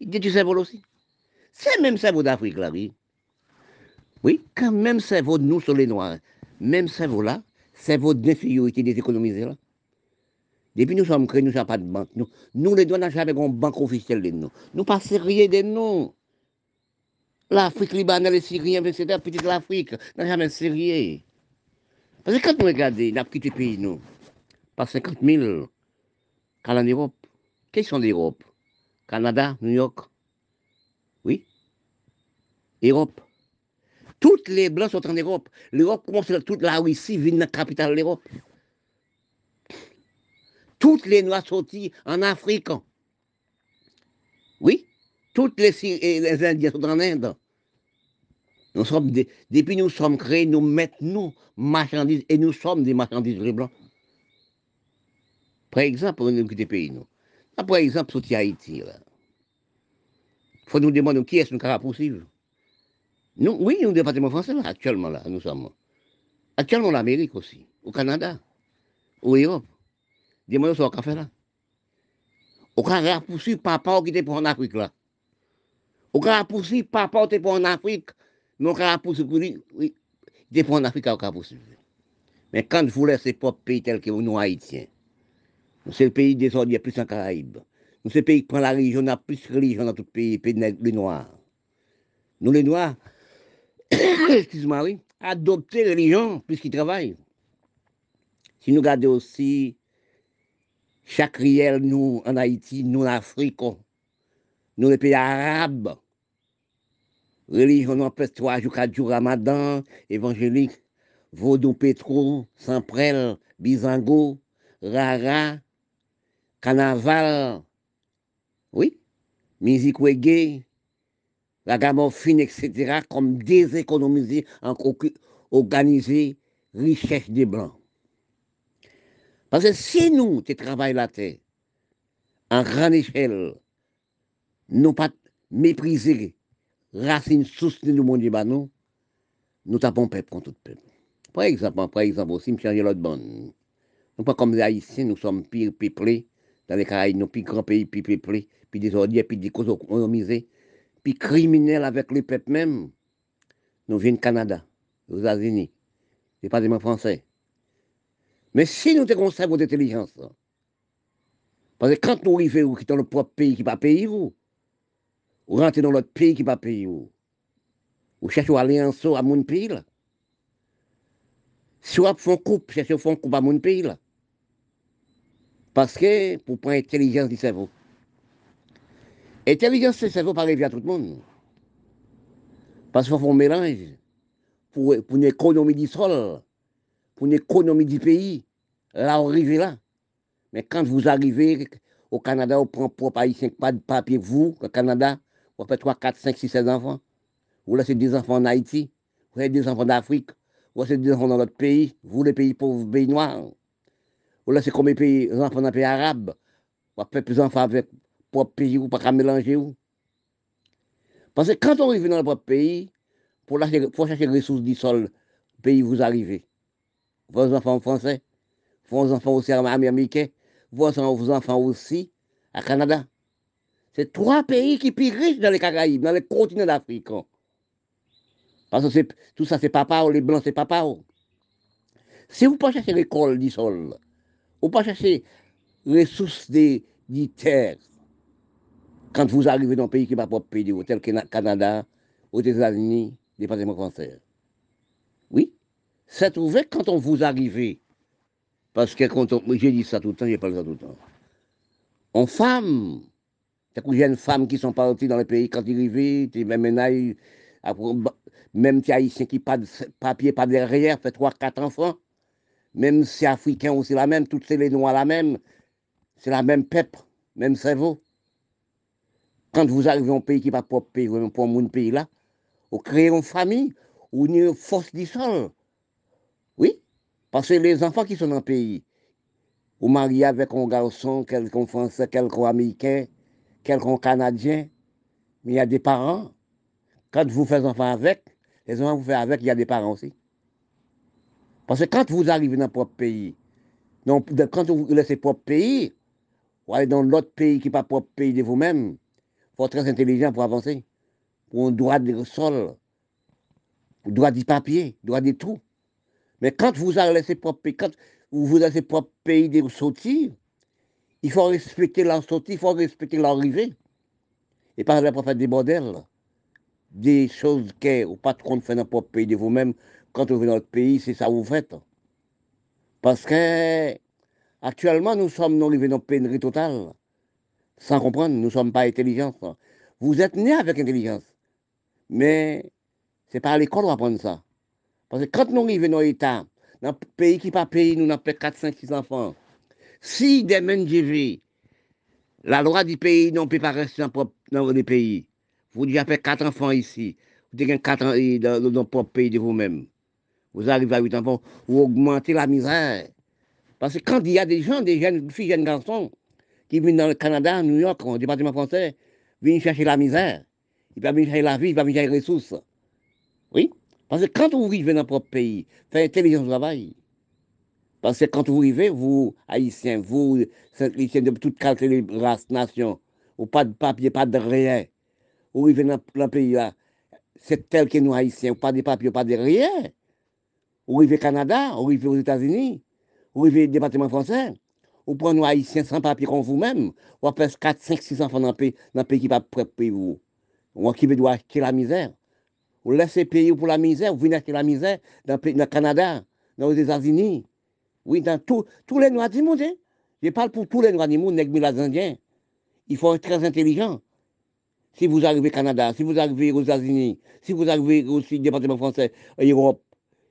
Ils détruisent le cerveau aussi. C'est même cerveau d'Afrique, là, oui. Oui, quand même cerveau nous sur les Noirs, même cerveau là, cerveau d'infériorité des économisés là. Depuis nous sommes créés, nous n'avons pas de banque. Nous, nous les douanes, jamais une banque officielle de nous. Nous pas sérieux de nous. L'Afrique, Libanais, les Syriens, etc., petite l'Afrique, n'a jamais sérieux. Parce que quand nous regardons, nous avons quitté le pays, nous, par 50 000, qu'à en Europe. Quels sont l'Europe Canada, New York Oui Europe. Toutes les Blancs sont en Europe. L'Europe commence toute la Russie, vient la capitale de l'Europe. Toutes les Noirs sorties en Afrique. Oui Toutes les, Indiens sont en Inde. Nous sommes depuis nous sommes créés, nous mettons marchandises et nous sommes des marchandises les blancs. Par exemple, pour nous des pays, nous. par exemple, sur Haïti, il faut nous demander qui est-ce nous capable poursuivre. Nous, oui, nous, département français, là, actuellement, là, nous sommes. Actuellement, l'Amérique aussi, au Canada, au Europe. Dis-moi, ce qu'on fait là. Au Canada, poursuivre papa qui était pour en Afrique, là. Au Canada, poursuivre papa qui était pour en Afrique, mais au lui, oui, il était pour en Afrique, au Canada, poursuivre. Mais quand vous laissez pas pays tel que nous, Haïtiens, c'est le pays des ordres, plus en Caraïbes. Nous, c'est le pays qui prend la religion, on a plus de religion dans tout le pays, pays les Noirs. Nous, les Noirs, excuse-moi, oui, adopter religion puisqu'ils travaillent. Si nous regardons aussi chaque riel, nous, en Haïti, nous, en Afrique, nous, les pays arabes, religion, nous, peut trois jours, quatre jours, ramadan, évangélique, vaudou, pétro, samprel, bizango, rara, carnaval, oui, musique reggae, la gamme fine, etc., comme déséconomiser, organiser richesse des Blancs. Parce que si nous, qui travaillons la terre, en grande échelle, nous pas mépriser racines sources du monde nous, nous tapons peuple contre tout peuple. Par exemple, par exemple aussi, je change l'autre bande. Nous pas comme les Haïtiens, nous sommes pire peuplés, dans les Caraïbes, nous plus grands pays, plus peuplés, puis des ordures, puis des causes puis criminels avec le peuple même, nous venons du Canada, aux États-Unis, pas des français. Mais si nous avons cerveau d'intelligence, parce que quand nous arrivons dans le propre pays qui pas payer vous, ou rentrer dans l'autre pays qui pas payer ou à aller en à mon pays là. Si vous faites coupe, cherchez à faire coupe à mon pays. Parce que pour prendre intelligence du cerveau. Intelligence du cerveau pas arriver à tout le monde. Parce qu'il faut un mélange pour, pour une économie du sol, pour une économie du pays. Là, on arrive là. Mais quand vous arrivez au Canada, on prend propre haïtien, pas de papier, vous, au Canada, vous faites 3, 4, 5, 6, 7 enfants. Vous laissez des enfants en Haïti, vous avez des enfants d'Afrique, vous laissez des enfants dans notre pays, vous les pays pauvres, pays noirs. Vous laissez combien de pays, enfants dans les pays arabes, vous faites plus d'enfants avec propre pays, vous pas mélanger. Vous. Parce que quand on arrive dans le propre pays, pour, chercher les ressources du sol, pays vous arrivez. Vos enfants français, vos enfants aussi américains, vos enfants aussi à Canada. C'est trois pays qui sont plus riches dans les Caraïbes, dans les continents d'Afrique. Parce que tout ça, c'est papa, les blancs, c'est papa. Si vous ne pas chercher l'école du sol, vous ne pas chercher les ressources des, terres, quand vous arrivez dans un pays qui n'est pas propre pays, tel que le Canada, aux États-Unis, département français. Oui, c'est trouvé quand on vous arrive. Parce que quand on, j'ai dit ça tout le temps, j'ai pas ça tout le temps. En femme, il y a une femme qui sont parties dans le pays quand ils arrivent, même ménage, même si haïtien qui pas de papier, pas derrière, fait trois, quatre enfants. Même si africain aussi la même, toutes les noirs la même, c'est la même pep, même cerveau. Quand vous arrivez dans un pays qui n'est pas propre pays, vous pour mon pays là, vous créez une famille, ou une force du sol. Oui, parce que les enfants qui sont dans le pays, vous mariez avec un garçon, quelqu'un français, quelqu'un américain, quelqu'un canadien, mais il y a des parents. Quand vous faites enfants avec, les enfants vous faites avec, il y a des parents aussi. Parce que quand vous arrivez dans votre pays, donc, quand vous laissez propre pays, vous allez dans l'autre pays qui n'est pas propre pays de vous-même, faut être très intelligent pour avancer. Pour un droit de sol, droit du papier, droit de tout. Mais quand vous allez laisser propre pays, quand vous laissez propre pays de sortir, il faut respecter leur sortie, il faut respecter l'arrivée. Et par exemple, pour faire des modèles, des choses que le patron fait dans votre pays de vous-même, quand vous venez dans notre pays, c'est ça que vous faites. Parce que actuellement, nous sommes arrivés dans pénurie totale. Sans comprendre, nous ne sommes pas intelligents. Vous êtes nés avec intelligence. Mais ce n'est pas à l'école qu'on apprendre ça. Parce que quand nous arrivons dans l'État, dans un pays qui n'est pas pays, nous avons 4, 5, 6 enfants. Si demain je la loi du pays ne peut pas rester dans le pays. Vous déjà fait 4 enfants ici. Vous avez 4 ans dans le propre pays de vous-même vous arrivez à 8 enfants, vous augmentez la misère. Parce que quand il y a des gens, des jeunes filles, jeunes garçons, qui viennent dans le Canada, New York, au département français, viennent chercher la misère. Ils peuvent venir chercher la vie, ils peuvent venir chercher les ressources. Oui? Parce que quand vous vivez dans votre propre pays, faites intelligence au travail. Parce que quand vous vivez, vous, Haïtiens, vous, Haïtiens de toutes les races, nations, ou pas de papier, pas de rien, vous vivez dans le pays là, c'est tel que nous, Haïtiens, pas de papier, pas de rien. Ou arrivez au Canada, ou arrivez aux États-Unis, ou arrivez au département français, ou prenez nous haïtiens sans papier comme vous-même, ou après 4, 5, 6 enfants dans le pays, dans le pays qui va prêt vous. Ou qui veut acheter la misère. Vous laissez payer pour la misère, vous venez acheter la misère dans le Canada, dans les États-Unis. Oui, dans tous les noirs du monde. Hein. Je parle pour tous les noirs du monde, les Indiens. Il faut être très intelligent. Si vous arrivez au Canada, si vous arrivez aux États-Unis, si vous arrivez aussi au département français, en Europe,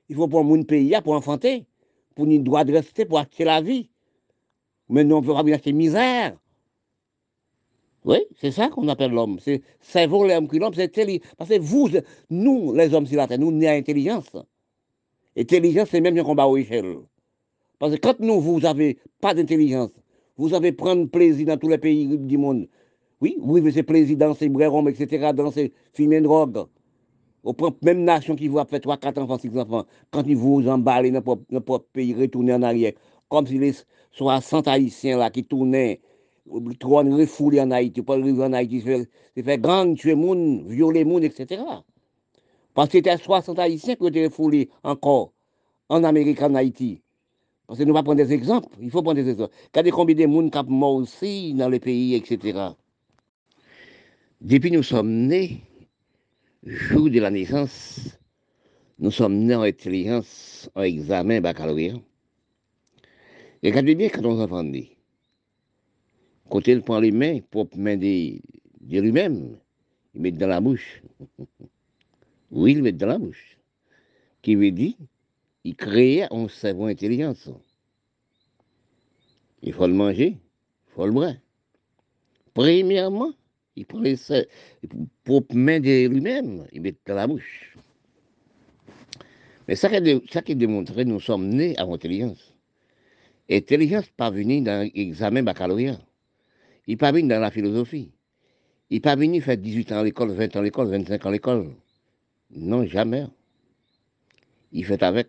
il faut pour mon pays pour enfanter, pour nous droit de rester, pour acheter la vie. Mais nous, on ne peut pas acheter misère. Oui, c'est ça qu'on appelle l'homme. C'est cerveau, l'homme qui l'homme, c'est Parce que vous, nous, les hommes sur la terre, nous, nous intelligence. Intelligence, c'est même un combat au échelle. Parce que quand nous, vous n'avez pas d'intelligence, vous avez prendre plaisir dans tous les pays du monde. Oui, vous avez ce plaisir dans ces brérons, etc., dans ces films de drogue. Au même nation qui voit faire 3, 4 enfants, 6 enfants, quand ils vous emballent dans notre pays, retourner en arrière, comme si les 60 Haïtiens là qui tournaient, trop refoulés en Haïti, pas arriver en Haïti, c'est faire gang, tuer monde, violer monde, etc. Parce que c'était 60 Haïtiens qui étaient refoulés encore en Amérique, en Haïti. Parce que nous allons prendre des exemples. Il faut prendre des exemples. Regardez combien de monde qui morts aussi dans les pays, etc. Depuis nous sommes nés, jour de la naissance, nous sommes nés en intelligence, en examen baccalauréat. Regardez bien quand on nés. Quand il prend les mains, propres mains de, de lui-même, il met dans la bouche. Oui, il met dans la bouche. Qui veut dire, il crée un cerveau intelligence. Il faut le manger, il faut le boire. Premièrement, il prend les propres mains de lui-même, il met dans la bouche. Mais ça qui, ça qui démontre nous sommes nés à l'intelligence. Intelligence pas venue dans l'examen baccalauréat. Il pas venu dans la philosophie. Il pas venu faire 18 ans à l'école, 20 ans à l'école, 25 ans à l'école. Non, jamais. Il fait avec.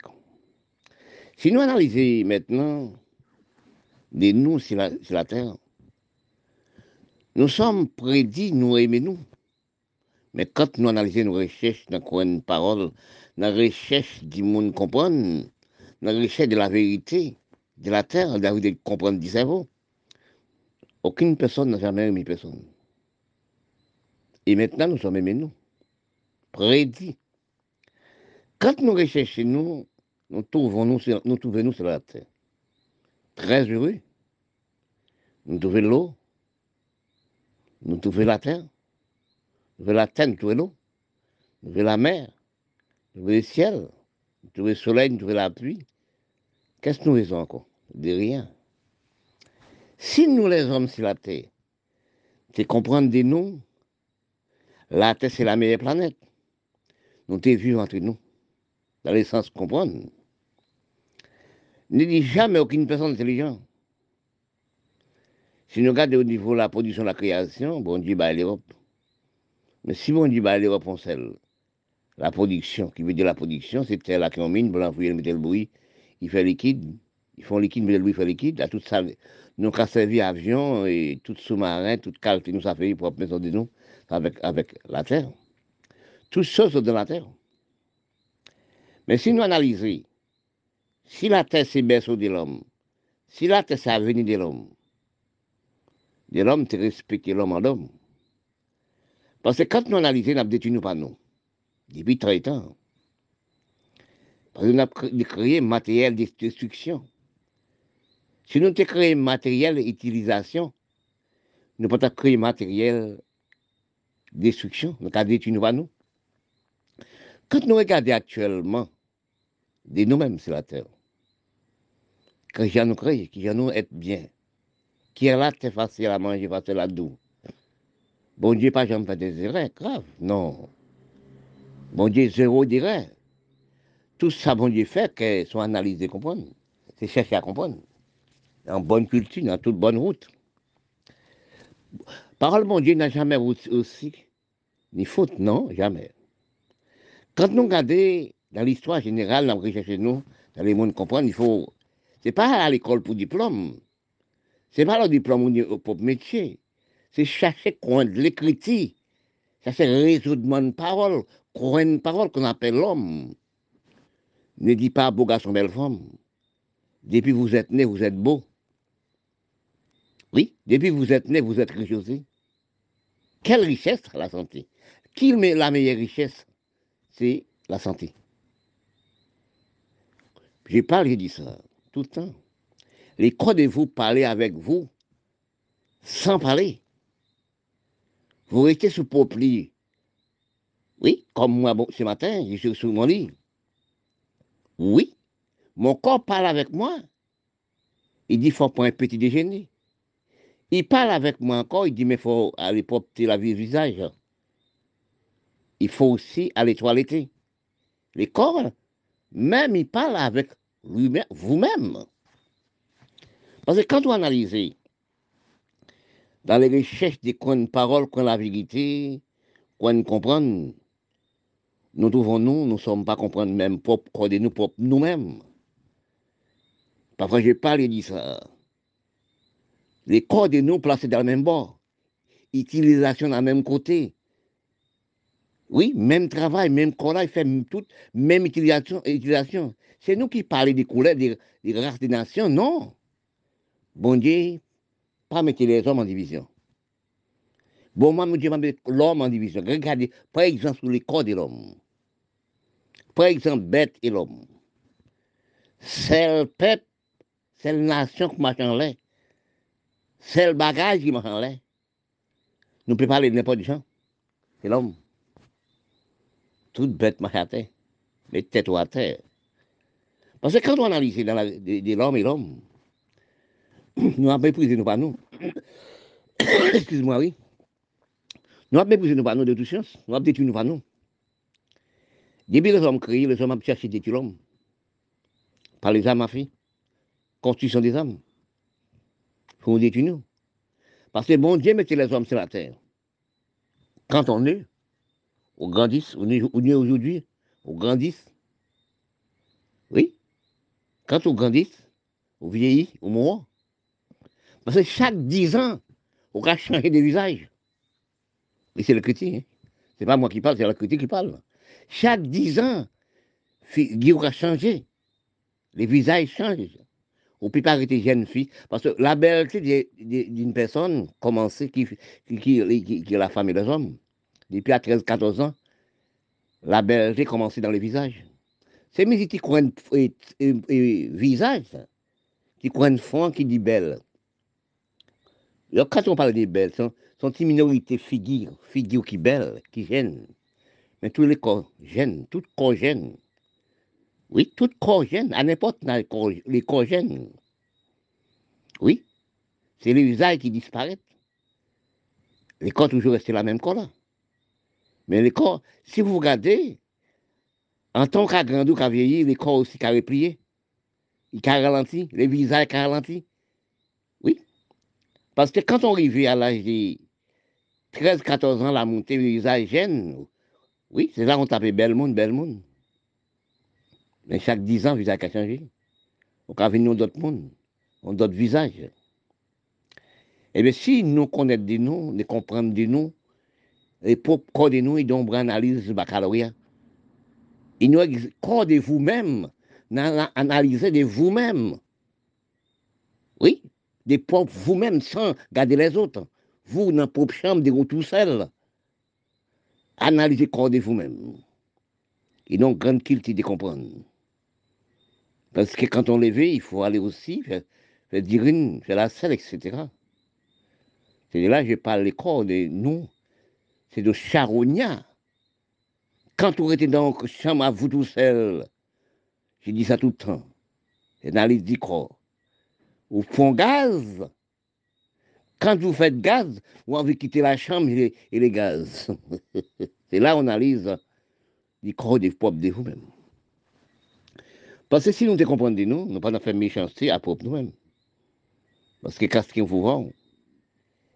Si nous analysons maintenant des nous sur la, terre, nous sommes prédits, nous aimer nous. Mais quand nous analysons nos recherches dans une parole, dans la recherche du monde comprendre, dans la recherche de la vérité, de la terre, de comprendre du cerveau, aucune personne n'a jamais aimé personne. Et maintenant, nous sommes aimés nous. Prédits. Quand nous recherchons, nous, nous trouvons nous, nous, trouvons nous sur la terre. Très heureux. Nous trouvons l'eau. Nous trouvons la terre. Nous trouvons la terre, nous trouvons l'eau. Nous trouvons la mer. Nous trouvons le ciel. Nous trouvons le soleil, nous trouvons la pluie. Qu'est-ce que nous faisons encore? De rien. Si nous, les hommes sur la terre, tu comprends de nous, la Terre, c'est la meilleure planète. Nous t'es vus entre nous, dans le sens comprendre. Ne dis jamais aucune personne intelligente. Si nous regardons au niveau de la production de la création, bon Dieu, bah, l'Europe. Mais si bon Dieu, bah, l'Europe, on sait la production, qui veut dire la production, c'est là qui en mine, blanc, met le bruit, il fait liquide, ils font liquide, mais bruit fait liquide, à tout ça, nous avons servi avion et tout sous-marin, toute qualité nous a fait pour maison de nous avec, avec la terre. Toutes choses de la terre. Mais si nous analysons, si la terre c'est berceau de l'homme, si la terre c'est l'avenir de l'homme, de l'homme, c'est respecter l'homme en homme. Parce que quand nous analysons, nous avons nous pas nous. Depuis très longtemps. Nous avons créé matériel de destruction. Si nous avons créé matériel d'utilisation, nous pouvons créer matériel destruction, nous avons détruit nous. Quand nous regardons actuellement, de nous-mêmes sur la terre, que j'ai nous créé, qui nous être bien, qui est là, c'est facile à manger, facile à doux. Bon Dieu, pas jamais fait des erreurs grave, non. Bon Dieu, zéro d'erreur. Tout ça, bon Dieu fait, qu'elles sont analysées, comprendre. C'est chercher à comprendre en bonne culture, dans toute bonne route. Parole mon Dieu n'a jamais aussi ni faute, non, jamais. Quand nous regardons dans l'histoire générale, dans chez nous, dans les mondes comprendre, il faut. C'est pas à l'école pour diplôme. C'est pas le diplôme pour métier. C'est chercher quoi de l'écriture. Ça c'est résoudre de parole, quoi une parole qu'on appelle l'homme. Ne dis pas beau garçon, belle femme. Depuis que vous êtes né, vous êtes beau. Oui, depuis que vous êtes né, vous êtes riche Quelle richesse la santé Qui met la meilleure richesse C'est la santé. J'ai parlé, j'ai dit ça tout le temps. Les croix de vous parler avec vous sans parler. Vous restez sous lit. Oui, comme moi ce matin, je suis sous mon lit. Oui, mon corps parle avec moi. Il dit, il faut prendre un petit déjeuner. Il parle avec moi encore, il dit, mais il faut aller porter la vie visage. Il faut aussi aller toiletter. Les corps, même il parle avec vous-même. Parce que quand on analyse dans les recherches des coins de parole, la vérité, coins de comprendre, nous trouvons nous, nous ne sommes pas comprendre même propre, nous propres nous-mêmes. Parfois je parle et dis ça les corps de nous placés dans le même bord, utilisation dans le même côté. Oui, même travail, même collage, fait toute, même utilisation. C'est nous qui parlons des couleurs, des, races des nations, non. Bon Dieu, pas mettre les hommes en division. Bon, moi, je mettre l'homme en division. Regardez, par exemple, sur les corps de l'homme. Par exemple, bête et l'homme. C'est le peuple, c'est la nation qui marche en l'air. C'est le bagage qui marche en l'air. Nous pouvons parler de n'importe qui. C'est l'homme. Toute bête marche à terre. Mais tête à terre. Parce que quand on analyse dans de, l'homme et l'homme, nous avons méprisé nous pas nous. Excuse-moi, oui. Nous avons méprisé nous pas nous de toute science. Nous avons détruit nous pas nous. Depuis les hommes créés, les hommes ont cherché détruire l'homme. Par les âmes à fait. Constitution des âmes. Faut détruire nous. Parce que bon Dieu mettait les hommes sur la terre. Quand on est, on grandit, on est, aujourd'hui, on grandit. Oui. Quand on grandit, on vieillit, on mourra. Parce que chaque dix ans, on va changer de visage. Et c'est le chrétien. Hein. C'est pas moi qui parle, c'est le chrétien qui parle. Chaque dix ans, Guy va changer. Les visages changent. On ne peut pas arrêter jeune fille. Parce que la belleté d'une personne commence qui, qui, qui, est la femme et les hommes. Depuis à 13-14 ans, la belleté commence dans les visages. C'est mes qui croient visage, qui croient fond, qui dit belle. Alors, quand on parle des belles, sont, sont une minorité figure, figure qui belle, qui gêne. Mais tous les corps gênent, tout corps gêne. Oui, tout corps gêne, à n'importe les corps gênent. Oui, c'est les visages qui disparaissent. Les corps toujours restent la même corps là. Mais les corps, si vous regardez, en tant qu'à grandi ou qu'à vieillir, les corps aussi qu'à replier. Ils qu'à ralenti, les visages qu'à ralenti. Oui. Parce que quand on arrive à l'âge de 13-14 ans, la montée, les visages gênent. Oui, c'est là qu'on tape belle monde, belle monde. Mais chaque 10 ans, le visage a changé. On a venir d'autres mondes, d'autres visages. Eh bien, si nous connaissons des noms, nous comprenons des noms, les propres corps de nous, ils ont une analyse baccalauréat. Ils nous corps de vous-même, analyser de vous-même. Oui, des propres vous-même, sans garder les autres. Vous, dans votre propre chambre, de vous tout seul. Analysez corps de vous-même. Ils ont grande qualité de comprendre. Parce que quand on lève, il faut aller aussi faire, faire dire une, faire la selle, etc. C'est là je parle des corps de nous. C'est de charognat. Quand on était dans une chambre à vous tout seul, j'ai dit ça tout le temps. Les dix corps. Au fond gaz. Quand vous faites gaz, vous avez quitté la chambre et les, gaz. C'est là qu'on analyse les corps des peuples de vous-même. Parce que si nous te comprenons, nous, nous ne pas faire méchanceté à propre nous-mêmes. Parce que qu'est-ce qu'on vous vend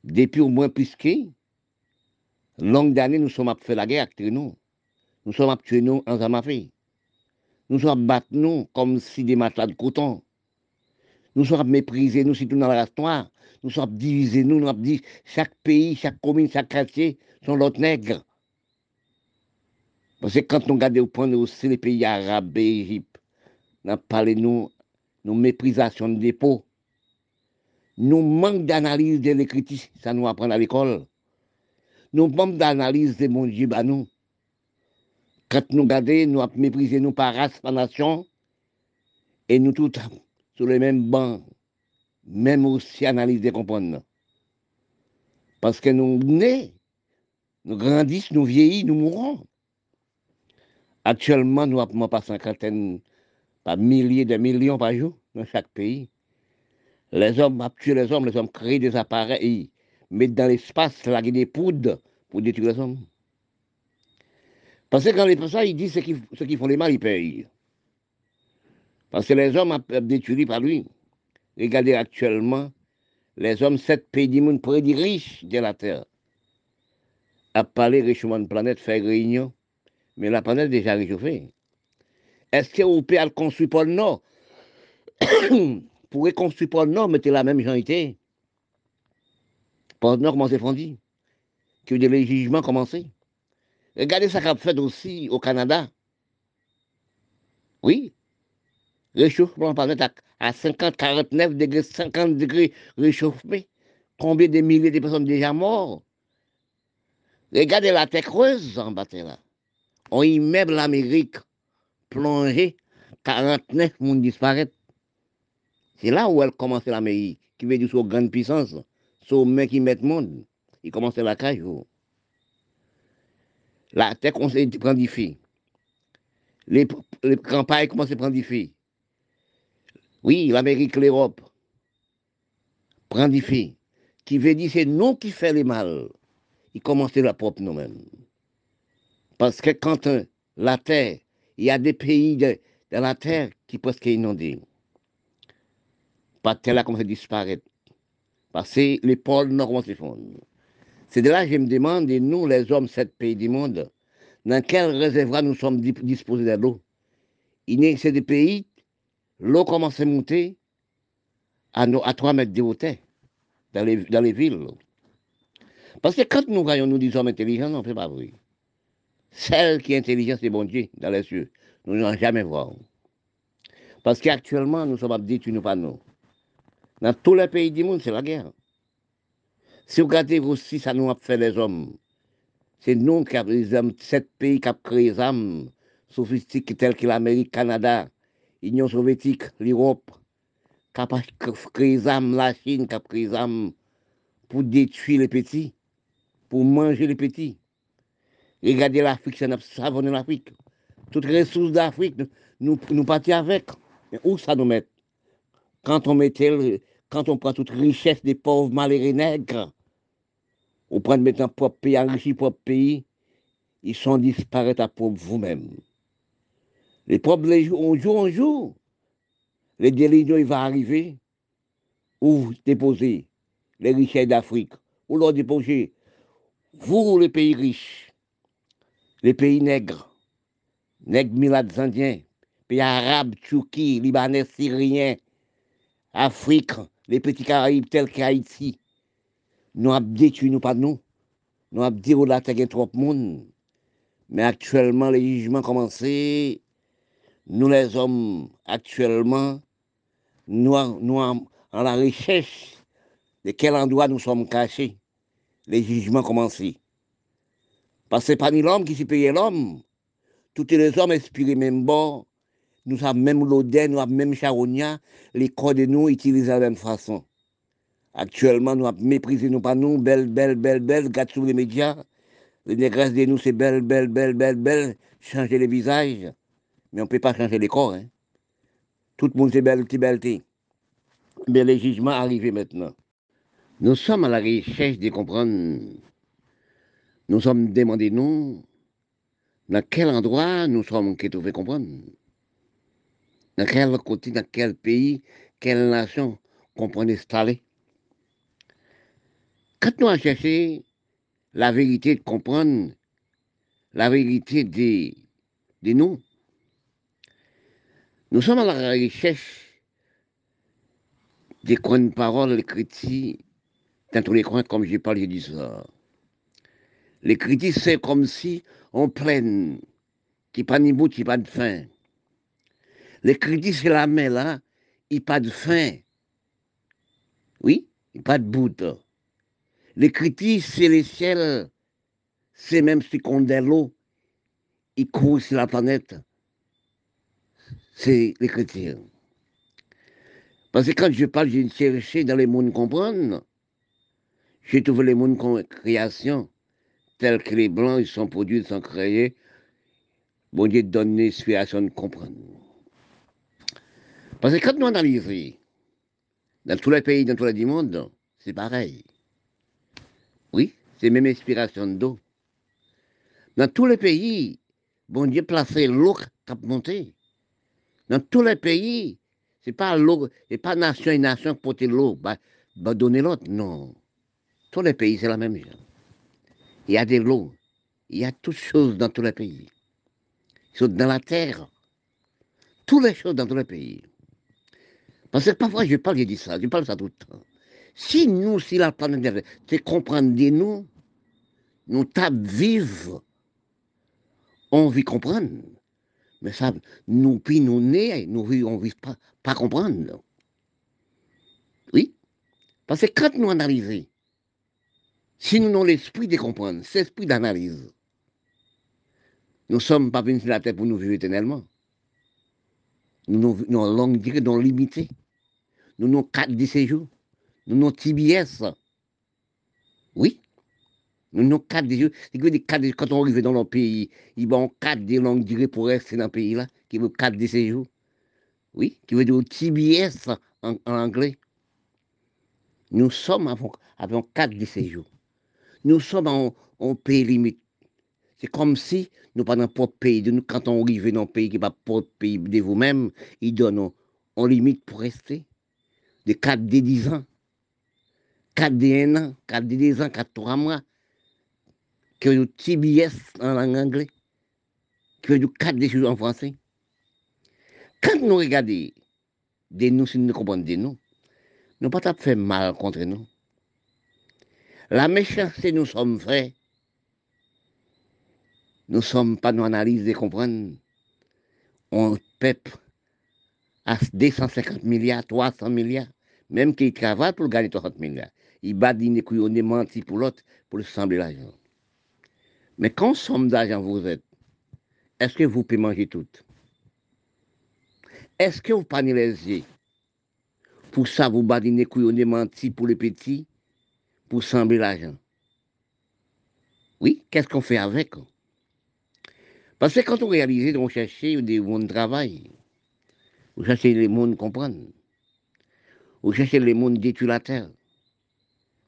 Depuis au moins plus que longue d'années, nous sommes à faire la guerre avec nous. Nous sommes à tuer nous en zamafé. Nous sommes à battre nous comme si des matelas de coton. Nous sommes à mépriser nous, si tout dans la race noire. Nous sommes à diviser nous, à dire chaque pays, chaque commune, chaque quartier sont l'autre nègre. Parce que quand on regarde au point aussi les pays arabes, Égypte, nous parlé nous, nous méprisation de dépôt. Nous manque d'analyse de l'écriture, ça nous apprend à l'école. Nous manque d'analyse de mon Dieu, bah nous. Quand nous regardons, nous avons méprisé nous par race, par nation, et nous tous sur les mêmes bancs, même aussi analyse de comprendre. Parce que nous nés, nous grandissons, nous vieillissons, nous mourons. Actuellement, nous avons pas cinquantaine par milliers de millions par jour dans chaque pays. Les hommes tué les hommes, les hommes créent des appareils, mettent dans l'espace, larguer des poudres pour détruire les hommes. Parce que quand les personnes ils disent ceux qui, font les mal, ils payent. Parce que les hommes ont détruit par lui. Regardez actuellement, les hommes, sept pays du monde près riches de la Terre, à parler richement de la planète, faire réunion, mais la planète est déjà réchauffée. Est-ce que vous pouvez construire pour le Nord? Pour reconstruire pour le Nord, mettez la même été. Pour le Nord, comment c'est Que les jugements commencé. Regardez ça qu'a fait aussi au Canada. Oui. Réchauffement par à, à 50, 49 degrés, 50 degrés réchauffé. Combien de milliers de personnes déjà mortes? Regardez la terre creuse en bas là. On y met l'Amérique plongée, 49 monde disparaissent. C'est là où elle commence l'Amérique, qui veut dire sur grande puissance, sur main qui met le monde. Il commence la cage. La terre prend des filles. Les, les campagnes commencent à prendre des filles. Oui, l'Amérique, l'Europe prend des filles. Qui veut dire c'est nous qui fait les mal. Il commence la propre nous-mêmes. Parce que quand euh, la terre, il y a des pays de, la terre qui presque inondés. Pas terre là commence à disparaître. Parce que les pôles nord vont fondre. C'est de là que je me demande, nous, les hommes, sept pays du monde, dans quel réservoir nous sommes disposés de l'eau Il a des pays, l'eau commence à monter à, à 3 mètres de hauteur dans les, villes. Parce que quand nous voyons nous des hommes intelligents, non, c'est pas vrai. Celle qui est intelligente, c'est bon Dieu, dans les cieux. Nous n'en jamais voir. Parce qu'actuellement, nous sommes détruits, nous pas nous. Dans tous les pays du monde, c'est la guerre. Si vous regardez aussi, ça nous a fait les hommes. C'est nous qui avons les hommes, sept pays qui ont créé les âmes sophistiques tels que l'Amérique, le Canada, l'Union soviétique, l'Europe, qui créé la Chine qui pour détruire les petits, pour manger les petits. Regardez l'Afrique, c'est savonner l'Afrique. Toutes les ressources d'Afrique, nous, partons avec. Mais où ça nous met? Quand on quand on prend toute richesse des pauvres malheureux nègres, on prend maintenant propre pays, enrichi propre pays, ils sont disparaître à pour vous-même. Les problèmes, on joue, on joue. Les délivrants, ils vont arriver. Où déposer les richesses d'Afrique? Où leur déposer Vous, les pays riches, les pays nègres, nègres milades indiens, pays arabes, turquie, libanais, syriens, Afrique, les petits Caraïbes tels qu'Haïti, nous avons détruit, nous pas nous. Nous avons dit, là, il y a trop de monde. Mais actuellement, les jugements commencé. Nous, les hommes, actuellement, nous, nous en, la recherche de quel endroit nous sommes cachés. Les jugements commencé. Parce que ce pas ni l'homme qui s'est payé l'homme. Tous les hommes inspirés même bon. Nous avons même l'odeur, nous avons même charognat. Les corps de nous utilisent de la même façon. Actuellement, nous avons méprisé nous pas nous, belle, belle, belle, belle, regarde sur les médias. Les négresses de nous, c'est belle, belle, belle, belle, belle, changer les visages. Mais on ne peut pas changer les corps. Hein. Tout le monde, c'est belle, petit belle. Mais les jugements arrivent maintenant. Nous sommes à la recherche de comprendre. Nous sommes demandés, nous, dans quel endroit nous sommes qui trouver comprendre. Dans quel côté, dans quel pays, quelle nation peut installer. Quand nous avons cherché la vérité de comprendre, la vérité de, de nous, nous sommes à la recherche des coins de parole, les critiques, dans tous les coins, comme parle, je dis ça. Les critiques, c'est comme si on pleine, qui pas ni bout, qui pas de fin. Les critiques, c'est la main là, il pas de fin. Oui, il pas de bout. Les critiques célestiels, c'est même si qu'on l'eau, ils courent sur la planète. C'est les. Parce que quand je parle, j'ai cherché dans les mondes comprendre. J'ai trouvé les mondes création, tels que les blancs, ils sont produits, ils sont créés. Bon Dieu donne l'inspiration de comprendre. Parce que quand nous analysons, dans tous les pays, dans tous les mondes, c'est pareil. Oui, c'est même inspiration d'eau. Dans tous les pays, bon Dieu placé l'eau qui a. Dans tous les pays, c'est pas l'eau, c'est pas nation et nation qui porte l'eau, bah, bah donner l'autre, non. Tous les pays, c'est la même chose. Il y a de l'eau, il y a toutes choses dans tous les pays. Dans la terre. Toutes les choses dans tous les pays. Parce que parfois, je parle, je dis ça, je parle ça tout le temps. Si nous, si la planète c'est comprendre de nous, nous tap vivre on veut comprendre. Mais ça, nous, puis nous nés, nous, ne pas, pas comprendre. Oui? Parce que quand nous analysons, si nous avons l'esprit de comprendre, cet esprit d'analyse, nous ne sommes pas venus sur la terre pour nous vivre éternellement. Nous avons une longue durée, non limitée. Nous avons quatre de séjours. Nous avons TBS. Oui? Nous avons quatre de séjours. C'est que quatre, quand on arrive dans nos pays, ils ont quatre de longue durée pour rester dans le pays-là, qui veut quatre de séjours. Oui, qui veut dire TBS en, anglais. Nous sommes avant, quatre de séjours. Nous sommes en, pays limite. C'est comme si nous pas propre pays. De quand on arrive dans un pays qui n'est pas propre pays de vous-même, ils donnent en limite pour rester. De 4 de 10 ans, 4 de 1 an, 4 de 2 ans, 4 de 3 mois, que du TBS en langue anglaise, que du 4 de jours en français. Quand nous regardons des nous, si nous comprenons des nous, nous pas fait mal contre nous. La méchanceté nous sommes faits nous ne sommes pas nous analyser et comprendre. On peuple à 250 milliards, 300 milliards, même qu'ils travaillent pour gagner 30 milliards. Et on est menti pour l'autre pour sembler l'argent. Mais quand somme d'argent vous êtes, est-ce que vous pouvez manger tout? Est-ce que vous prenez les Pour ça, vous badinez on est menti pour les petits, pour sembler l'argent? Oui, qu'est-ce qu'on fait avec? Parce que quand on réalise, on cherche des mondes de travail. On cherche les mondes comprendre. On cherche les mondes détruire la terre.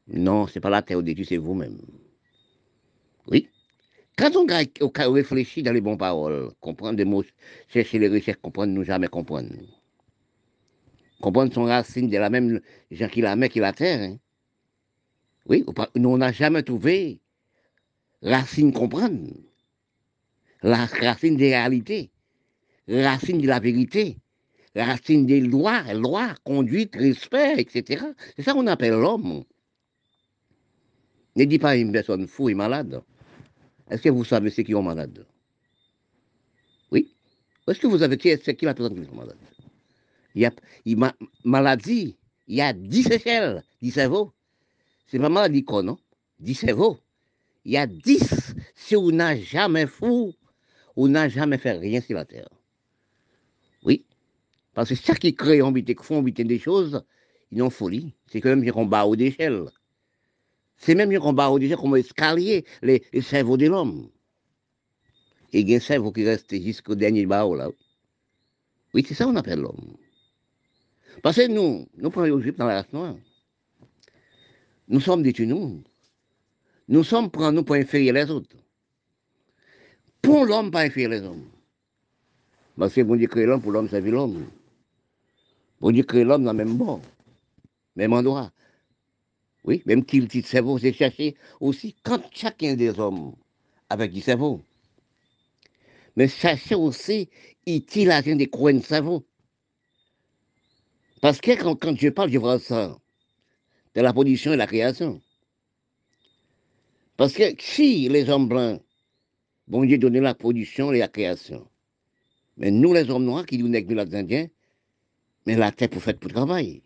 Non, ce n'est pas la terre détruit, c'est vous-même. Quand on, réfléchit dans les bonnes paroles, comprendre des mots, chercher les recherches, comprendre, nous jamais comprendre. Comprendre son racine de la même gens qui la mer qui la terre. Hein. Oui, nous on n'a jamais trouvé racine comprendre la racine des réalités, racine de la vérité, racine des lois, lois, conduite, respect, etc. C'est ça qu'on appelle l'homme. Ne dis pas une personne fou et malade. Est-ce que vous savez ceux qui sont malades Oui. Est-ce que vous avez c'est qui la personne qui est malade Il y a il, maladie, il y a 10 échelles, 10 cerveaux. C'est pas maladie quoi, non 10 cerveaux. Il y a 10 si on n'a jamais fou on n'a jamais fait rien sur la terre. Oui. Parce que ça qui crée, on qui font des choses, ils ont folie. C'est quand même un combat au d'échelle. C'est même un combat au d'échelle comme escalier, les, les cerveaux de l'homme. Et il y a un cerveau qui reste jusqu'au dernier barreau là. Oui, c'est ça qu'on appelle l'homme. Parce que nous, nous prenons Égypte dans la race noire. Nous sommes des nous. Nous sommes pour nous pour inférieur les autres. Pour l'homme, pas inférieur les hommes. Parce que bon Dieu crée l'homme, pour l'homme, c'est l'homme. Bon Dieu crée l'homme dans le même bord, même endroit. Oui, même qu'il dit cerveau, c'est chercher aussi quand chacun des hommes avec du cerveau. Mais chercher aussi utilisation des coins de cerveau. Parce que quand, quand je parle, je vois ça de la production et la création. Parce que si les hommes blancs Bon Dieu donné la production et la création. Mais nous, les hommes noirs, qui nous nègres les Indiens, mais la terre pour faire pour travailler.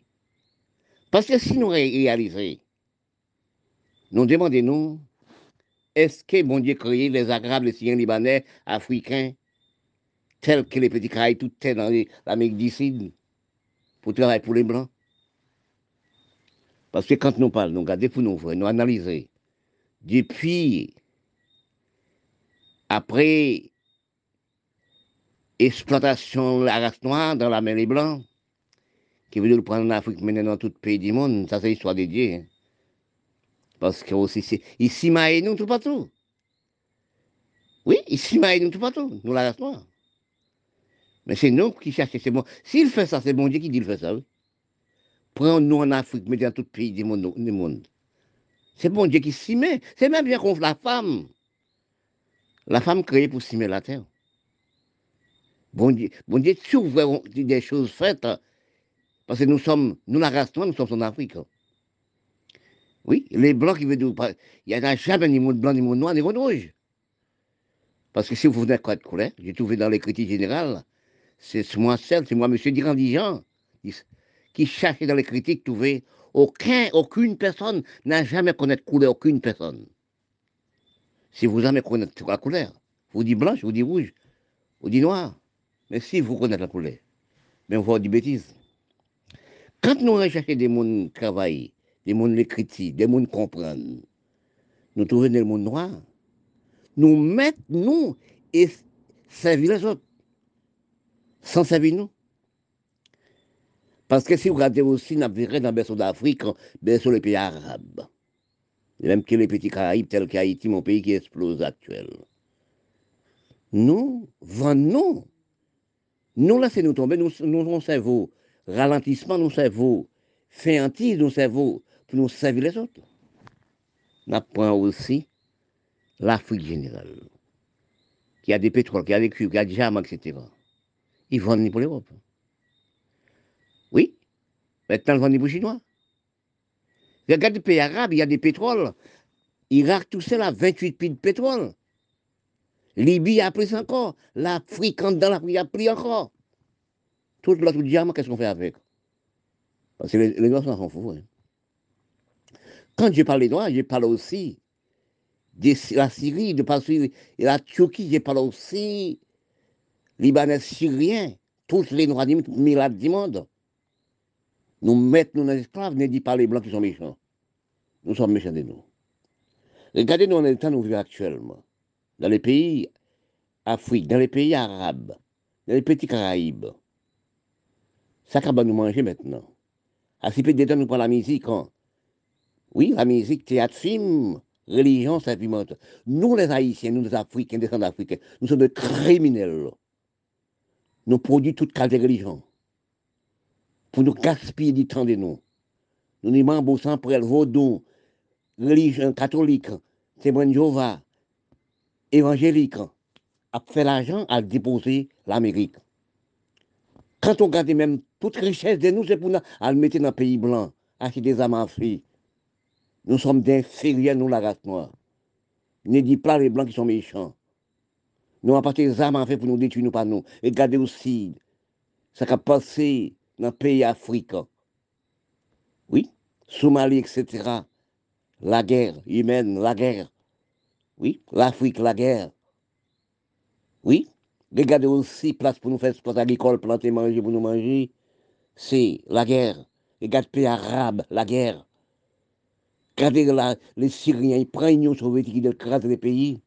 Parce que si nous réalisons, nous demandons-nous, est-ce que bon Dieu créé les Arabes, les Syriens, Libanais, Africains, tels que les petits Caraïbes, tout dans l'Amérique du Sud, pour travailler pour les Blancs? Parce que quand nous parlons, nous regardons pour nous nous analyser, depuis après exploitation de la race noire dans la mer des Blancs, qui veut dire prendre en Afrique, mener dans tout le pays du monde, ça c'est l'histoire de Dieu. Hein. Parce ici, nous tout partout. Oui, ici, nous tout partout, nous la race noire. Mais c'est nous qui cherchons, c'est bon. S'il fait ça, c'est bon Dieu qui dit le fait ça, oui. Prends-nous en Afrique, mettez dans tout pays du monde. C'est bon Dieu qui s'y met. C'est même bien qu'on la femme. La femme créée pour simer la terre. Bon Dieu, bon Dieu, des choses faites, parce que nous sommes, nous la race nous sommes en Afrique. Oui, les blancs qui veulent dire, il n'y a jamais ni monde blanc, ni monde noir, ni monde rouge. Parce que si vous venez de couleur, j'ai trouvé dans les critiques générales, c'est moi seul, c'est moi, M. Dirandijan, qui cherchait dans les critiques, trouver aucun, aucune personne n'a jamais connu couleur, aucune personne. Si vous jamais connaître la couleur, vous dites blanche, vous dites rouge, vous dites noir. Mais si vous connaissez la couleur, mais vous dites bêtises. Quand nous recherchons des mondes travail, des mondes l'écriture, des mondes comprendre, nous trouvons le monde noir, nous mettons nous et servir les autres, sans servir nous. Parce que si vous regardez aussi, nous verrez dans le berceau d'Afrique, berceau les pays arabes, même que les petits Caraïbes tels qu'Haïti, mon pays qui explose actuellement. Nous vendons, nous laissons nous tomber, nous, nous, nos cerveaux, ralentissement, nos cerveaux, féantise, nos cerveaux, nous servir les autres. Nous apprenons aussi l'Afrique générale, qui a des pétroles, qui a des cuivres, qui a des diamants, etc. Ils vendent pour l'Europe. Oui, maintenant ils vendent pour les Chinois. Regarde les pays arabes, il y a des pétroles. Irak, tout là, 28 pieds de pétrole. Libye a pris encore. L'Afrique, dans l'Afrique, a pris encore. Tout l'autre diamant, qu'est-ce qu'on fait avec? Parce que les, les Noirs s'en fous. Hein. Quand je parle des Noirs, je parle aussi de la Syrie, de la Turquie, je parle aussi Libanais syriens, tous les Noirs du monde. Nous mettons nos esclaves, ne dit pas les Blancs qui sont méchants. Nous sommes méchants de nous. Regardez nous en état nous vivons actuellement. Dans les pays africains, dans les pays arabes, dans les petits Caraïbes. Ça va nous manger maintenant. À si peu de temps, nous prenons la musique. Hein. Oui, la musique, théâtre, film, religion, ça pimente. Nous, les Haïtiens, nous, les Africains, des Africains, nous sommes des criminels. Nous produisons toute qualité de religion pour nous gaspiller du temps de nous. Nous nous membres pour le vaudou, religion catholique, témoin Jéhovah, évangélique, a fait l'argent à déposer l'Amérique. Quand on regarde même toute richesse de nous, c'est pour nous à le mettre dans le pays blanc, acheter des en Nous sommes d'inférieurs, nous, la race noire. Ne dis pas les blancs qui sont méchants. Nous avons des âmes en pour nous détruire, nous pas nous. Et regardez aussi, ça a passé dans les pays africains. Oui, Somalie, etc. La guerre humaine, la guerre. Oui, l'Afrique, la guerre. Oui, regardez aussi, place pour nous faire sport agricole, planter, manger pour nous manger. C'est la guerre. Regardez pays arabes, la guerre. Regardez les Syriens, ils prennent l'Union soviétique, ils écrasent les pays.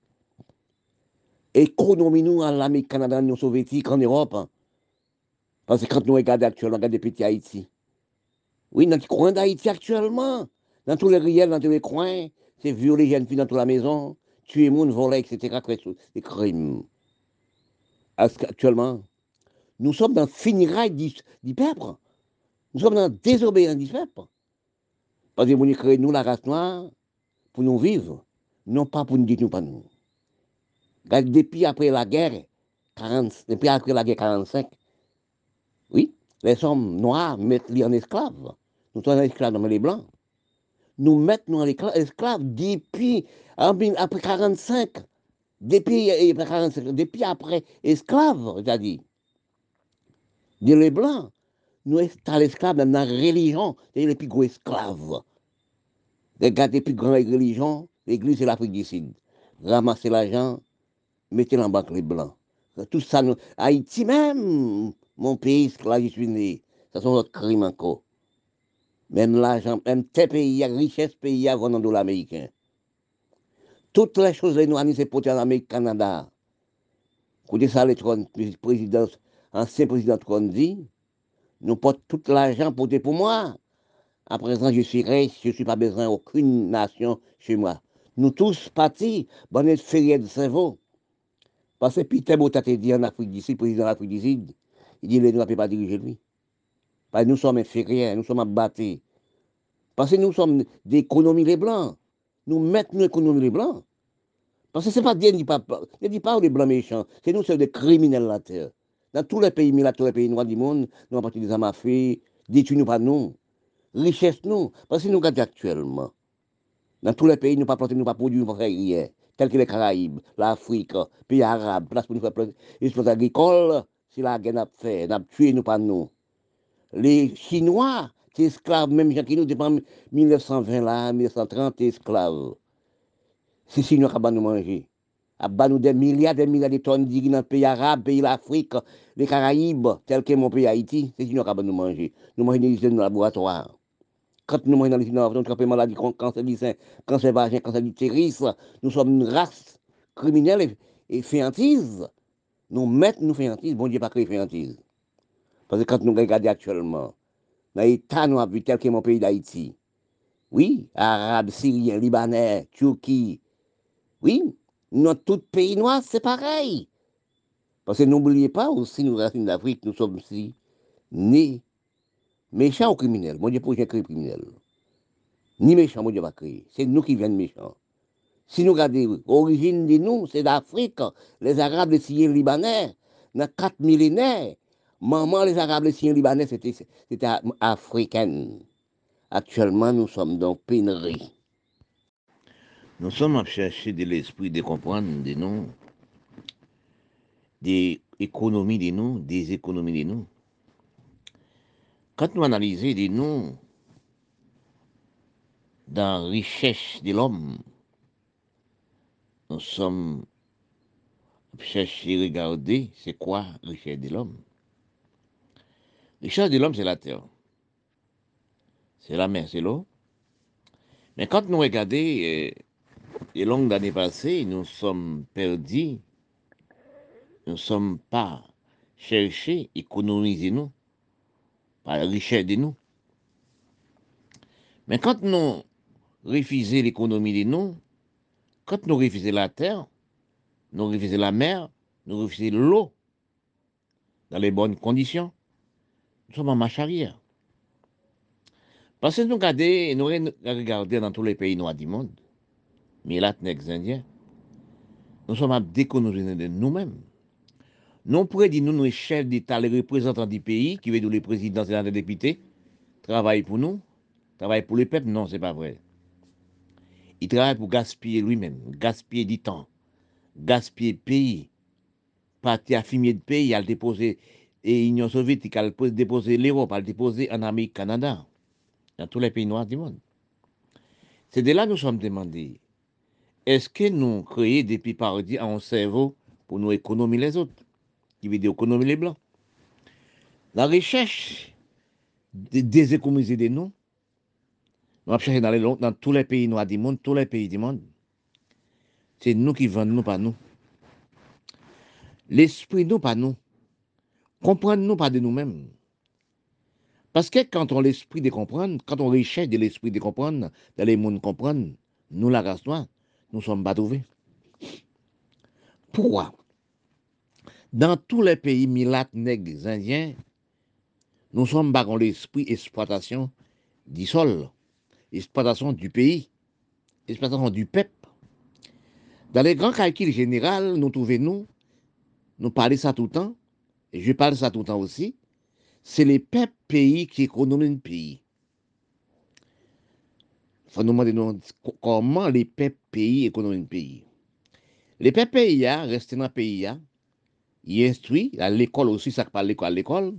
Économie nous en l'Amérique, Canada, l'Union soviétique, en Europe. Parce que quand nous regardons actuellement, regardez petit Haïti. Oui, dans les coins d'Haïti actuellement, dans tous les riels, dans tous les coins, c'est violer les jeunes filles dans toute la maison, tuer les gens, voler, etc. Des crimes. Actuellement, nous sommes dans le finirail du, peuple. Nous sommes dans la désobéissance du peuple. Parce que nous créons nous la race noire pour nous vivre, non pas pour nous dire nous pas nous. Depuis après la guerre, 40, depuis après la guerre 45, oui, les hommes noirs mettent les en esclaves. Nous sommes esclaves dans les blancs. Nous mettons en esclaves depuis après 45. Depuis, depuis après esclaves, c'est-à-dire. les blancs, nous sommes esclaves dans la religion, c'est les plus gros esclaves. Regardez les plus grandes religions, l'église et l'Afrique du Sud. Ramassez l'argent, mettez en banque les blancs. Tout ça, nous, Haïti même, mon pays, là je suis né, ça sont autres crimes encore. Même l'argent, même tes pays, la richesse pays avant dans dollar. Toutes les choses, les noirs, c'est pour en Amérique, Canada. Écoutez ça, le président, ancien président Trump dit, nous portons tout l'argent pour pour moi. À présent, je suis riche, je ne suis pas besoin d'aucune nation chez moi. Nous tous partis, bonne férié de cerveau. Parce que Peter Botat dit en Afrique du président de l'Afrique du il dit les Noirs ne peuvent pas diriger lui. Parce que nous sommes inférieurs, nous sommes abattus. Parce que nous sommes d'économie les Blancs. Nous mettons l'économie les Blancs. Parce que ce n'est pas Dieu, ne dit pas les Blancs méchants. C'est nous, c'est des criminels la terre. Dans tous les pays, tous les pays noirs du monde, nous avons des armes détruisons nous pas nous. Richesse nous. Parce que nous regardons actuellement. Dans tous les pays, nous pas nous pas produire, nous pas faire rien. tels que les Caraïbes, l'Afrique, pays arabes, place pour nous faire exploiter agricole, si la guerre n'a fait, n'a tué nous pas nous. Les Chinois, qui esclaves, même gens qui nous depuis 1920 là, 1930, esclaves. C'est Chinois qui nous manger. À nous des milliards, des milliards de tonnes d'ignes dans le pays arabe, pays l'Afrique, les Caraïbes, tel que mon pays Haïti, c'est Chinois qui nous manger. Nous mangeons des usines de laboratoire. Quand nous mangeons dans les innovations, nous avons maladie, cancer du sein, cancer vagin, cancer d'utérus, nous sommes une race criminelle et, féantise. Nous mettons nous féantise, bon Dieu pas créé féantise. Parce que quand nous regardons actuellement, dans l'État, nous avons vu tel que mon pays d'Haïti, oui, Arabes, Syriens, Libanais, Turquie, oui, notre tout pays noir, c'est pareil. Parce que n'oubliez pas aussi, nous, racines d'Afrique, nous sommes aussi nés méchants ou criminels. Mon Dieu, pour créer criminel. Ni méchants, mon Dieu va créer. C'est nous qui viennent méchants. Si nous regardons l'origine de nous, c'est d'Afrique. Les Arabes, les Syriens, les Libanais, dans quatre millénaires, maman, les Arabes, les Syriens, les Libanais, c'était africaine. Actuellement, nous sommes dans pénurie. Nous sommes à chercher de l'esprit de comprendre des noms, des économies des noms, des économies des noms. Quand nous analysons des noms dans la richesse de l'homme, nous sommes à chercher, regarder, c'est quoi la richesse de l'homme. La richesse de l'homme, c'est la terre. C'est la mer, c'est l'eau. Mais quand nous regardons euh, les longues années passées, nous sommes perdus. Nous ne sommes pas cherchés, économiser nous, par la richesse de nous. Mais quand nous refusons l'économie de nous, quand nous refusons la terre, nous refusons la mer, nous refusons l'eau, dans les bonnes conditions, nous sommes en marche arrière. Parce que nous regardons dans tous les pays noirs du monde, mais là, Indiens, nous sommes à de nous-mêmes. Nous pourrions dire, nous, nous, chefs d'État, les représentants du pays, qui dire les présidents et les députés, travaillent pour nous, travaillent pour le peuple. Non, ce n'est pas vrai. Il travaille pour gaspiller lui-même, gaspiller du temps, gaspiller le pays. Parti à fumier de pays, à le déposer, et l'Union soviétique, à le déposer l'Europe, à le déposer en Amérique, Canada, dans tous les pays noirs du monde. C'est de là que nous sommes demandés. Est-ce que nous créons depuis paradis un cerveau pour nous économiser les autres, qui veut dire économiser les blancs? La recherche de déséconomiser des noms, nous avons cherché dans, dans tous les pays noirs du monde, tous les pays du monde. C'est nous qui vendons, nous, pas nous. L'esprit, nous, pas nous. Comprendre-nous pas de nous-mêmes. Parce que quand on l'esprit de comprendre, quand on recherche de l'esprit de comprendre, dans les mondes comprendre, nous, la race noire, nous sommes pas trouvés. Pourquoi? Dans tous les pays milates, nègres, indiens, nous sommes dans l'esprit exploitation du sol exploitation du pays, exploitation du peuple. Dans les grands calculs généraux, nous trouvons, nous, nous parlons ça tout le temps, et je parle ça tout le temps aussi, c'est les peuples pays qui économisent le pays. Comment les pays économisent le pays. Les pays restent dans le pays, ils instruisent, à l'école aussi, ça parle à l'école,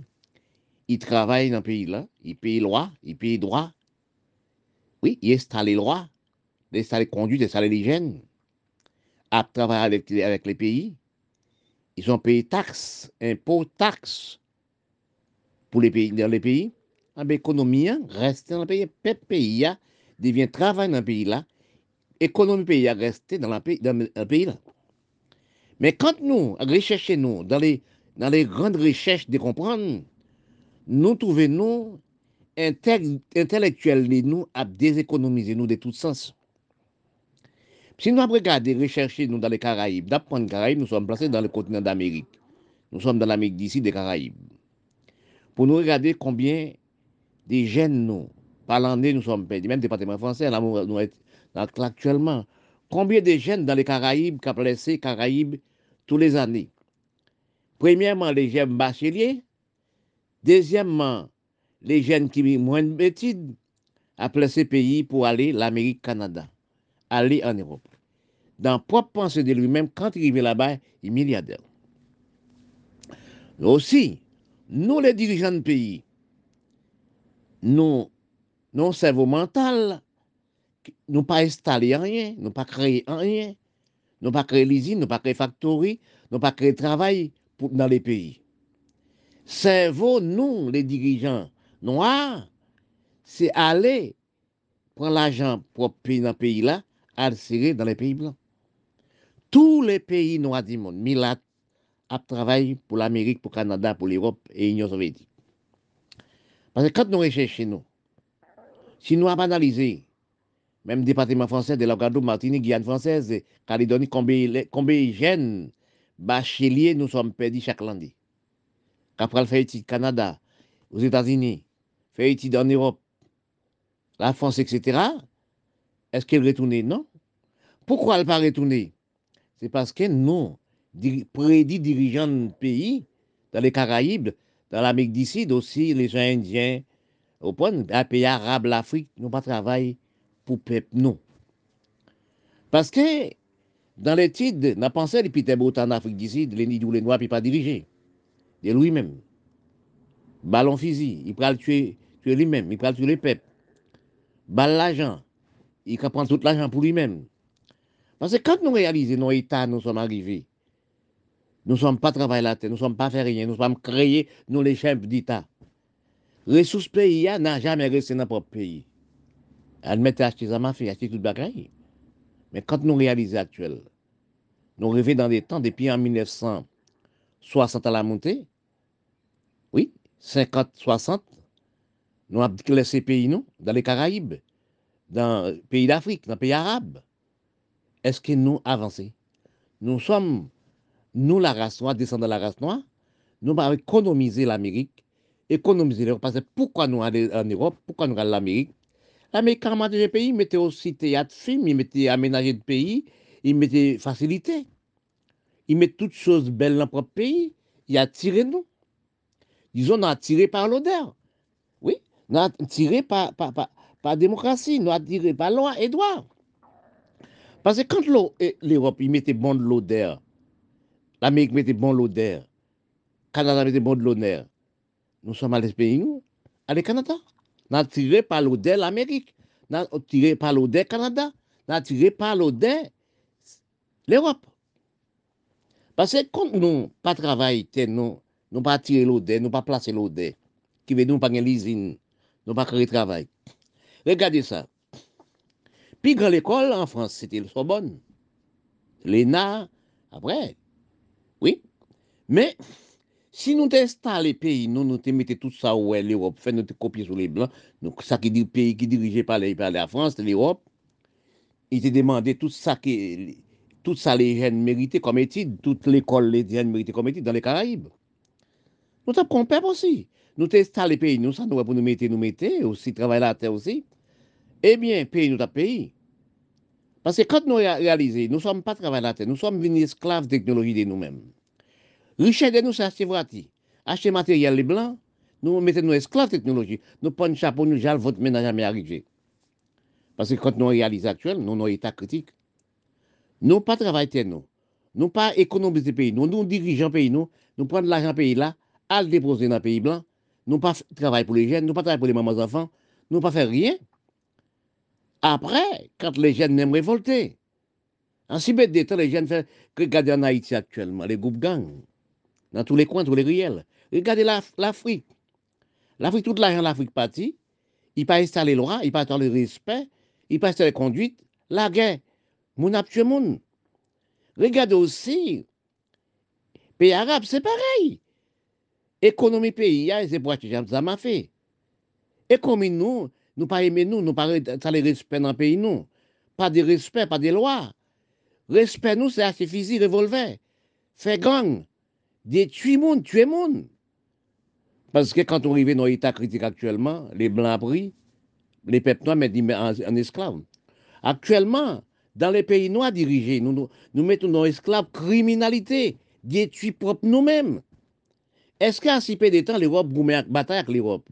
ils travaillent dans le pays là, ils payent loi, ils payent droit, oui, il installe les lois, il installe les conduites, il installe l'hygiène, à travailler avec, avec, les pays. Ils ont payé taxes, impôts, taxes pour les pays, dans les pays. L'économie hein, reste dans le pays. Le pays hein, devient travailler dans le pays là. L'économie pays a resté dans pays, dans le pays là. Mais quand nous recherchons nous dans les, grandes recherches de comprendre, nous trouvons nous intellectuel de nous a déséconomisé nous de tout sens. Si nous regardons, rechercher nous dans les Caraïbes, d'apprendre les Caraïbes, nous sommes placés dans le continent d'Amérique. Nous sommes dans l'Amérique d'ici des Caraïbes. Pour nous regarder combien de jeunes nous, par l'année, nous sommes perdus, même département français, là, nous, nous actuellement, combien de jeunes dans les Caraïbes qui ont placé Caraïbes tous les années? Premièrement, les jeunes bacheliers. Deuxièmement, les jeunes qui ont moins d'études à placer pays pour aller l'Amérique, Canada, aller en Europe. dans propre pensée de lui-même, quand il arrive là-bas, il est milliardaire. Aussi, nous les dirigeants de pays, nous, nos cerveau mental, nous pas installé rien, nous pas créé rien, nous pas créé l'usine, nous pas créé factory, nous pas créé travail dans les pays. Cerveau, nous, les dirigeants noirs, c'est aller prendre l'argent pour payer dans le pays là, à le dans les pays blancs. Tous les pays noirs du monde, Milat, a travaillé pour l'Amérique, pour le Canada, pour l'Europe et l'Union soviétique. Parce que quand nous recherchons, si nous avons analysé, même département français de la Guadeloupe, Martinique, Guyane française, Calédonie, combien, de jeunes bacheliers nous sommes perdus chaque lundi. Après, fait études Canada, aux États-Unis, fait études en Europe, la France, etc. Est-ce qu'elle retourne? Non. Pourquoi elle ne pas retourner C'est parce que nous, prédits dirigeants de pays, dans les Caraïbes, dans l'Amérique du Sud aussi, les gens indiens, au point, les pays arabes, l'Afrique, n'ont pas travaillé pour peuple, non. Parce que, dans l'étude, on a pensé que Peter en Afrique Sud, les nids les noirs, ne pas diriger. De lui-même. Ballon physique, il peut le tuer, tuer lui-même, il peut tuer les peuples. Balle l'argent, il peut prendre tout l'argent pour lui-même. Parce que quand nous réalisons nos états, nous sommes arrivés, nous ne sommes pas travaillés la terre, nous ne sommes pas fait rien, nous sommes créés, nous les chefs d'État. Ressources pays n'a jamais resté dans notre pays. Elle mettait acheter ça m'a fait, acheter tout bagaille. Mais quand nous réalisons actuellement, nous rêvons dans des temps, depuis en 1960 à la montée, oui, 50, 60, nous avons laissé pays, nous, dans les Caraïbes, dans les pays d'Afrique, pays arabes. Est-ce que nous avançons? Nous sommes nous, la race noire, descendons de la race noire, nous allons économiser l'Amérique, économiser. Parce que pourquoi nous allons en Europe, pourquoi nous allons en Amérique? L'Amérique, quand des pays, il mettait aussi théâtre, film, il mettait aménager de pays, il mettait facilité. Il met toutes choses belles dans notre pays, il a nous. Disons, nous a tiré par l'odeur. Oui, nous a tiré par, par, par, par démocratie, nous a tiré par loi et droit. Parce que quand l'Europe, il mettait bon de l'odeur, L'Amérique mettait bon l'odeur. Canada mettait bon de l'honneur. Nous sommes à nous, à Canada. Nous avons tiré par l'odeur l'Amérique. Nous avons tiré par l'odeur Canada. Nous avons tiré par l'odeur l'Europe. Parce que quand nous pas travaillé, nous nous pas tirer l'odeur, nous pas placer l'odeur, qui veut nous pas l'usine, nous pas créer travail. Regardez ça. Puis grand l'école en France, c'était le Sorbonne. L'ENA, après, oui. Mais Si nou te installe peyi, nou nou te mette tout sa ouè l'Europe, fè nou te kopye sou les blancs, nou sa ki di peyi ki dirije pa la France, l'Europe, il te demande tout sa ki, tout sa les jeunes mérité comme étude, toute l'école les jeunes mérité comme étude dans les Caraïbes. Nou tap kon pep osi. Nou te installe peyi, nou sa nou wè pou nou mette, nou mette, osi travay la te osi. Ebyen, eh peyi nou tap peyi. Parce que quand nous réalisons, nous ne sommes pas travailleurs à la terre, nous sommes venus esclaves technologie de nous-mêmes. Richesse de nous, c'est acheter voiture, acheter matériel les blancs, nous mettons nos esclaves technologie. Nous prenons chapeau, nous jalons votre ménage jamais arrivé. Parce que quand nous réalisons actuellement, nous avons état critique. Nous pas travailler nous. Nous pas économiser pays. Nous, nous dirigeons pays. Nous, nous prenons l'argent pays là, à le déposer dans le pays blanc. Nous pas travailler pour les jeunes, nous pas travailler pour les mamans enfants. Nous pas faire rien. Après, quand les jeunes n'aiment révolter, en si bête temps, les jeunes font que regarder en Haïti actuellement, les groupes gangs, dans tous les coins, tous les ruelles. Regardez l'Afrique. L'Afrique, toute l'argent l'Afrique partie, il pas installer loi, il pas le respect, il pas installer la conduite, la guerre. Moun a tué. Regardez aussi, pays arabes, c'est pareil. Économie pays, c'est pour ça m'a fait. Et comme nous, nous pas aimer nous, nous pas les respect dans le pays nous. Pas de respect, pas de loi. Respect nous, c'est assez physique, revolver. Faire gang. Détruire monde, tuer monde. Parce que quand on arrive dans l'état critique actuellement, les blancs pris, les peuples noirs mettent en, en esclaves. Actuellement, dans les pays noirs dirigés, nous, nous, mettons nos esclaves criminalité, détruire propre nous-mêmes. Est-ce qu'à si peu de temps, l'Europe met bataille avec l'Europe?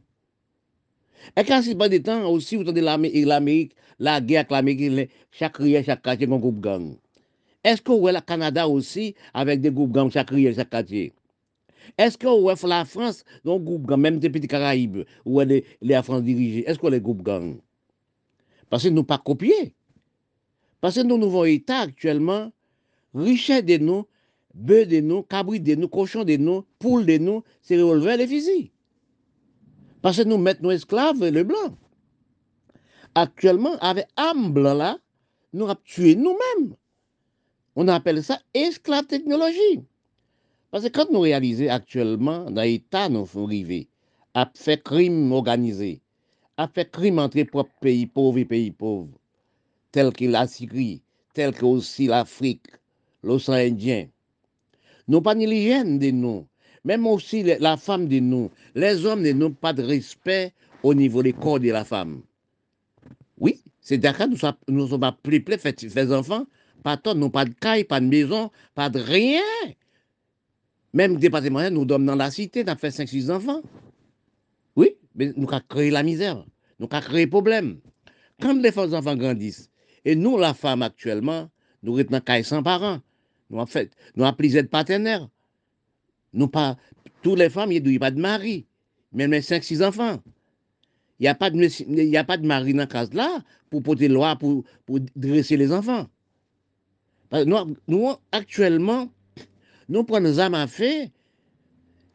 Et quand c'est pas de temps aussi, vous entendez l'Amérique, la guerre avec l'Amérique, chaque riel, chaque quartier, un groupe gang? Eske ou wè la Kanada osi avèk de goup gang chakriye chak katye? Eske ou wè la Frans non goup gang, mèm te piti Karaib, ou wè le a Frans dirije? Eske ou wè le goup gang? Pase nou pa kopye. Pase nou nou vò ita aktuellement, richè de nou, bè de nou, kabri de nou, kochon de nou, poule de nou, se revolver le fizi. Pase nou mèt nou esklave le blan. Aktuellement, avè am blan la, nou ap tue nou mèm. On appelle ça esclave technologie. Parce que quand nous réalisons actuellement, dans l'État, nous sommes arrivés à faire crime organisé, à faire crime entre propres pays pauvres et pays pauvres, tels que la Syrie, tels que aussi l'Afrique, l'océan Indien. Nous pas ni l'hygiène de nous, même aussi la femme de nous, les hommes n'ont pas de respect au niveau des corps de la femme. Oui, c'est d'accord, nous ne sommes pas plus près faire enfants, pas de nous pas de caille, pas de maison, pas de rien. Même département, nous sommes dans la cité, nous avons fait 5-6 enfants. Oui, mais nous avons créé la misère, nous avons créé problème. Quand les enfants grandissent, et nous, la femme actuellement, nous sommes dans 100 parents, nous avons fait, nous avons plusieurs partenaires. Nous pas, toutes les femmes, il n'y a pas de mari, même les 5-6 enfants. Il n'y a, pas de, a pas de mari dans la case là pour porter loi, pour dresser les enfants. Nous, nous actuellement, nous prenons des âmes à fait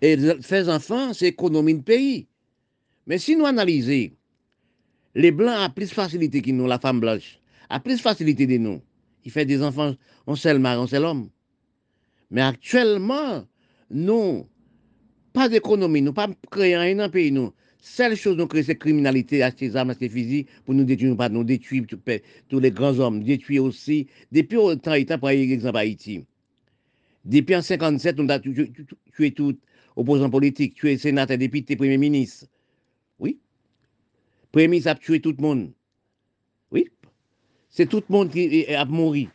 et faire enfants, c'est économie de pays. Mais si nous analysons, les blancs ont plus facilité que nous, la femme blanche, a plus facilité que nous. Il fait des enfants, on sait le mari, on sait l'homme. Mais actuellement, nous, pas d'économie, nous pas créer un pays, nous. Seule chose créons, c'est criminalité, acheter armes, acheter fusils, pour nous détruire, pas nous détruire tous les grands hommes, détruire aussi, depuis autant temps, par exemple, Haïti. Depuis en 57, on a tué tout opposant politique, tué sénateur, député, premier ministre. Oui. Premier ministre a tué tout le monde. Oui. C'est tout le monde qui a mouru.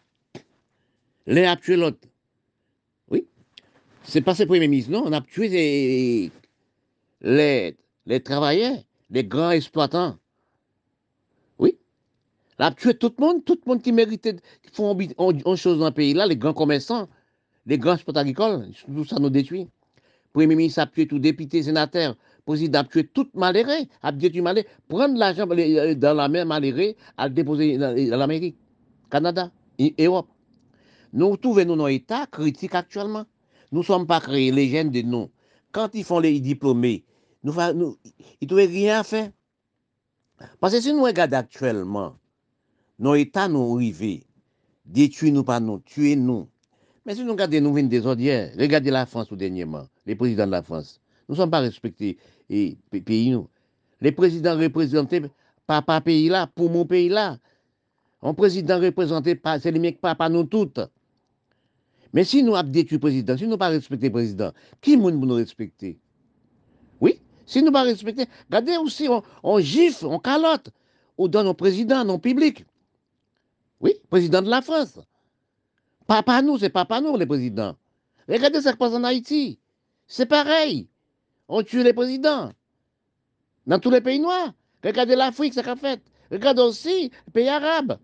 L'un a tué l'autre. Oui. C'est pas ce premier ministre, non. On a tué les, les, travailleurs, les grands exploitants. Oui. A tué tout le monde, tout le monde qui méritait, qui font une chose dans le pays là, les grands commerçants les grands sports agricoles, tout ça nous détruit. Premier ministre a tué tout député, sénateur, président a tué tout malheureux, a détruit malheureux, prendre l'argent euh, dans la main malheureux, à le déposer dans l'Amérique, Canada, Europe. Nous trouvons nos États critiques actuellement. Nous ne sommes pas créés, les jeunes de nous. Quand ils font les diplômés, nou fa, nou, itouwe riyan fe. Pase si nou e gade aktuelman, nou etan nou rive, detui nou pa nou, tue nou. Men si nou gade nou vin de zodye, regade la France ou denyeman, le prezident de la France, nou son pa respekte e, peyi nou. Le prezident reprezente pa pa peyi la, pou moun peyi la. An prezident reprezente pa, se li mek pa pa nou tout. Men si nou ap detui prezident, si nou pa respekte prezident, ki moun moun nou respekte? Si nous pas respecter, regardez aussi, on, gifle, on calotte, on donne au président, non public. Oui, président de la France. Pas, nous, c'est pas nous, les présidents. Regardez ce qui se passe en Haïti. C'est pareil. On tue les présidents. Dans tous les pays noirs. Regardez l'Afrique, ce qu'a fait. Regardez aussi les pays arabes.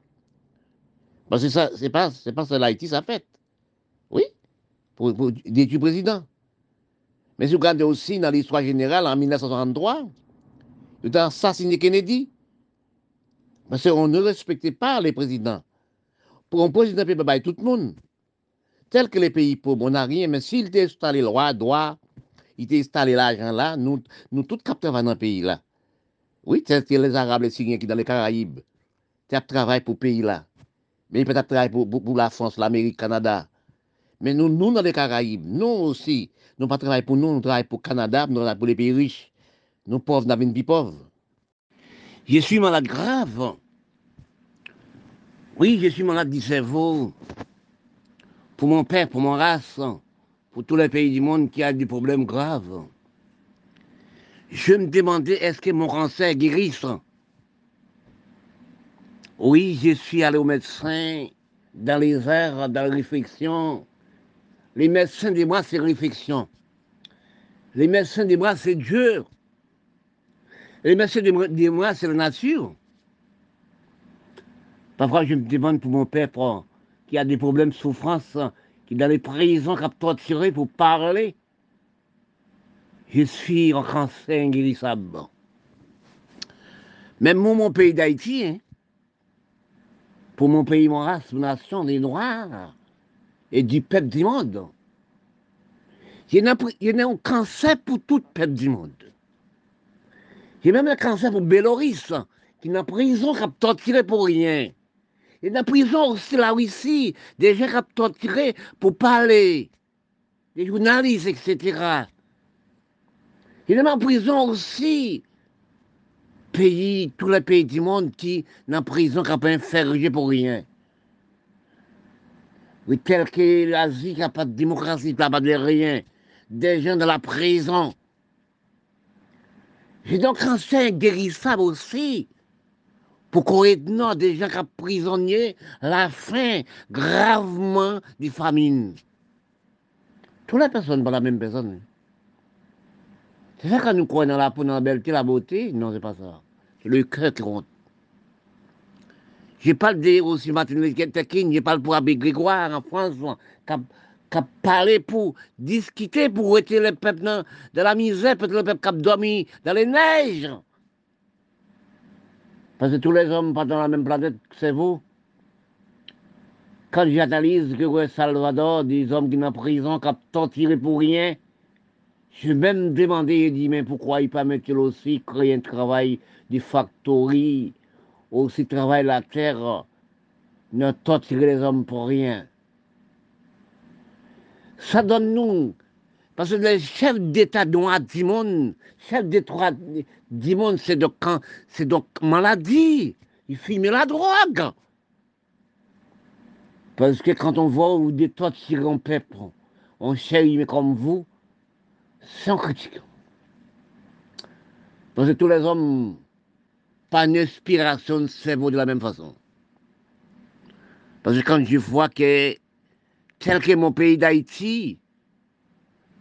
Parce que ça, c'est pas, c'est pas l'Haïti, ça fait. Oui, pour, pour le président. Mais si vous regardez aussi dans l'histoire générale, en 1963, il a assassiné Kennedy. Parce qu'on ne respectait pas les présidents. Pour un président peut pas tout le monde. Tel que les pays pauvres, on n'a rien, mais s'il était installé le roi, droit, il était installé l'argent là, nous, nous tous capteurs dans le pays là. Oui, que les Arabes, les Syriens qui sont dans les Caraïbes, tu travaillé pour le pays là. Mais peut-être travailler pour, pour, la France, l'Amérique, le Canada. Mais nous, nous, dans les Caraïbes, nous aussi, nous pas travaillons pour nous, nous travaillons pour le Canada, nous travaillons pour les pays riches. Nous pauvres, nous avons une pauvre. Je suis malade grave. Oui, je suis malade du cerveau. Pour mon père, pour mon race, pour tous les pays du monde qui a des problèmes graves. Je me demandais, est-ce que mon cancer guérisse? Oui, je suis allé au médecin dans les airs, dans la réflexion. Les médecins de moi, c'est réflexion. Les médecins de moi, c'est Dieu. Les médecins de moi, c'est la nature. Parfois, je me demande pour mon père, qui a des problèmes de souffrance, qui est dans les prisons, qui a pour parler. Je suis en cancer inguérissable. Même mon pays d'Haïti, hein, pour mon pays, mon race, mon nation, des Noirs et du peuple du monde. Il y a un cancer pour tout le peuple du monde. Il y a même un cancer pour Béloris, qui est en prison, qui a torturé pour rien. Il y a en prison aussi là Russie, des gens qui ont torturé pour parler, des journalistes, etc. Il y a en prison aussi pays, tous les pays du monde qui sont en prison, qui n'ont pas pour rien. Oui, tel que l'Asie, qui n'a pas de démocratie, qui n'a pas de rien. Des gens dans la prison. J'ai donc cancer guérissable aussi. Pour qu'on ait des gens qui sont prisonniers, la faim gravement des famines. Toutes les personnes, pas la même personne. C'est ça quand nous croyons dans la dans la belleté, la beauté? Non, c'est pas ça. C'est le cœur qui compte. Je parle de aussi Martin Luther King, je parle pour Abbé Grégoire en France, qui a, parlé pour discuter, pour retirer le peuple dans, la misère, peut-être le peuple qui a dormi dans les neiges. Parce que tous les hommes pas dans la même planète que c'est vous. Quand j'analyse que Salvador, des hommes qui sont en prison, qui ont torturé pour rien, je même demandé, et dit, mais pourquoi il pas mettre aussi créer un travail de factory, aussi travailler la terre, ne torturer les hommes pour rien. Ça donne nous, parce que les chefs d'État noirs du monde, chefs d'État du monde, c'est donc, c'est donc maladie. Ils fument la drogue. Parce que quand on voit où des torturer un peuple, on cherche comme vous, sans critique. Parce que tous les hommes, pas une inspiration de cerveau de la même façon. Parce que quand je vois que, tel que mon pays d'Haïti,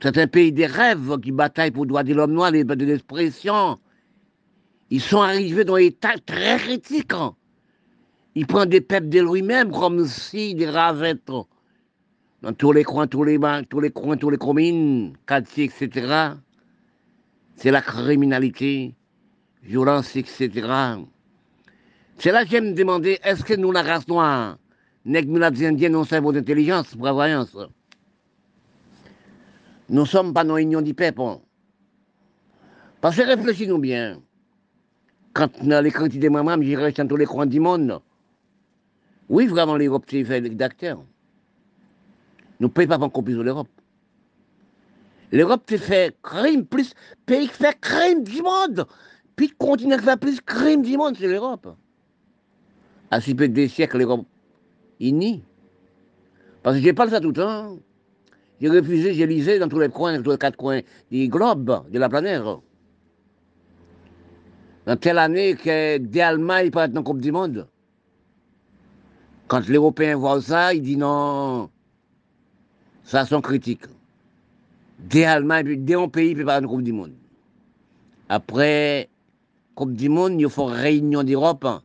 c'est un pays des rêves qui bataille pour le droit de l'homme noir, les de l'expression, ils sont arrivés dans un état très critique. Ils prennent des peuples de lui-même comme si des ravettes dans tous les coins, tous les bancs, tous les coins, tous les communes, quartiers, etc. C'est la criminalité, violence, etc. C'est là que j'aime demander, est-ce que nous, la race noire, nous, les Indiens, nous d'intelligence, prévoyance Nous sommes pas dans l'union du peuple. Parce que réfléchissez-nous bien. Quand dans les critiques des mamans, j'irai dans tous les coins du monde. Oui, vraiment, l'Europe, c'est fait d'acteurs. Nous ne payons pas encore plus de l'Europe. L'Europe fait crime plus, pays qui fait crime du monde. Puis continent qui fait plus crime du monde, c'est l'Europe. À si peu de siècles, l'Europe unie. Parce que je parle ça tout le temps. J'ai refusé, j'ai lisé dans tous les coins, dans tous les quatre coins du globe, de la planète. Dans telle année que d'Allemagne peut être dans la Coupe du Monde. Quand l'Européen voit ça, il dit non, ça sont critiques. Dès Allemagne, dès un pays, il peut pas une Coupe du Monde. Après, Coupe du Monde, il faut réunion d'Europe. Hein.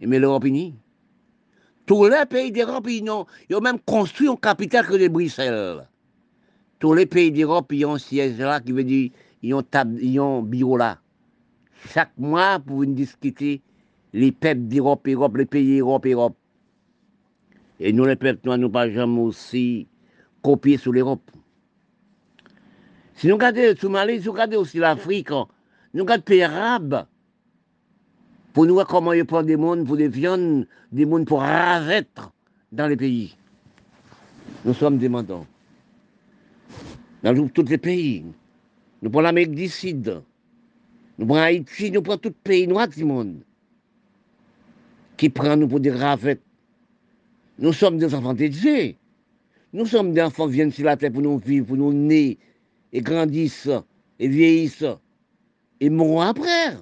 Mais l'Europe unie. Tous les pays d'Europe, ils ont, même construit une capitale que de Bruxelles. Tous les pays d'Europe, ils ont un siège là, qui veut dire, ils ont, ils ont un bureau là. Chaque mois, pour discuter les peuples d'Europe, Europe, les pays d'Europe, Europe. Et nous, les peuples, nous, nous pas jamais aussi copier sur l'Europe. Si nous regardons le Somalie, si nous regardons aussi l'Afrique, nous regardons pays arabes, pour nous voir comment ils prennent des mondes pour des viandes, des mondes pour ravettre dans les pays. Nous sommes demandants. Dans tous les pays. Nous prenons l'Amérique du Sud. Nous prenons Haïti, nous prenons tous les pays noirs du monde. Qui prennent nous pour des ravettes. Nous sommes des enfants de Dieu. Nous sommes des enfants qui viennent sur la terre pour nous vivre, pour nous naître, et grandissent, et vieillissent, et mourront après.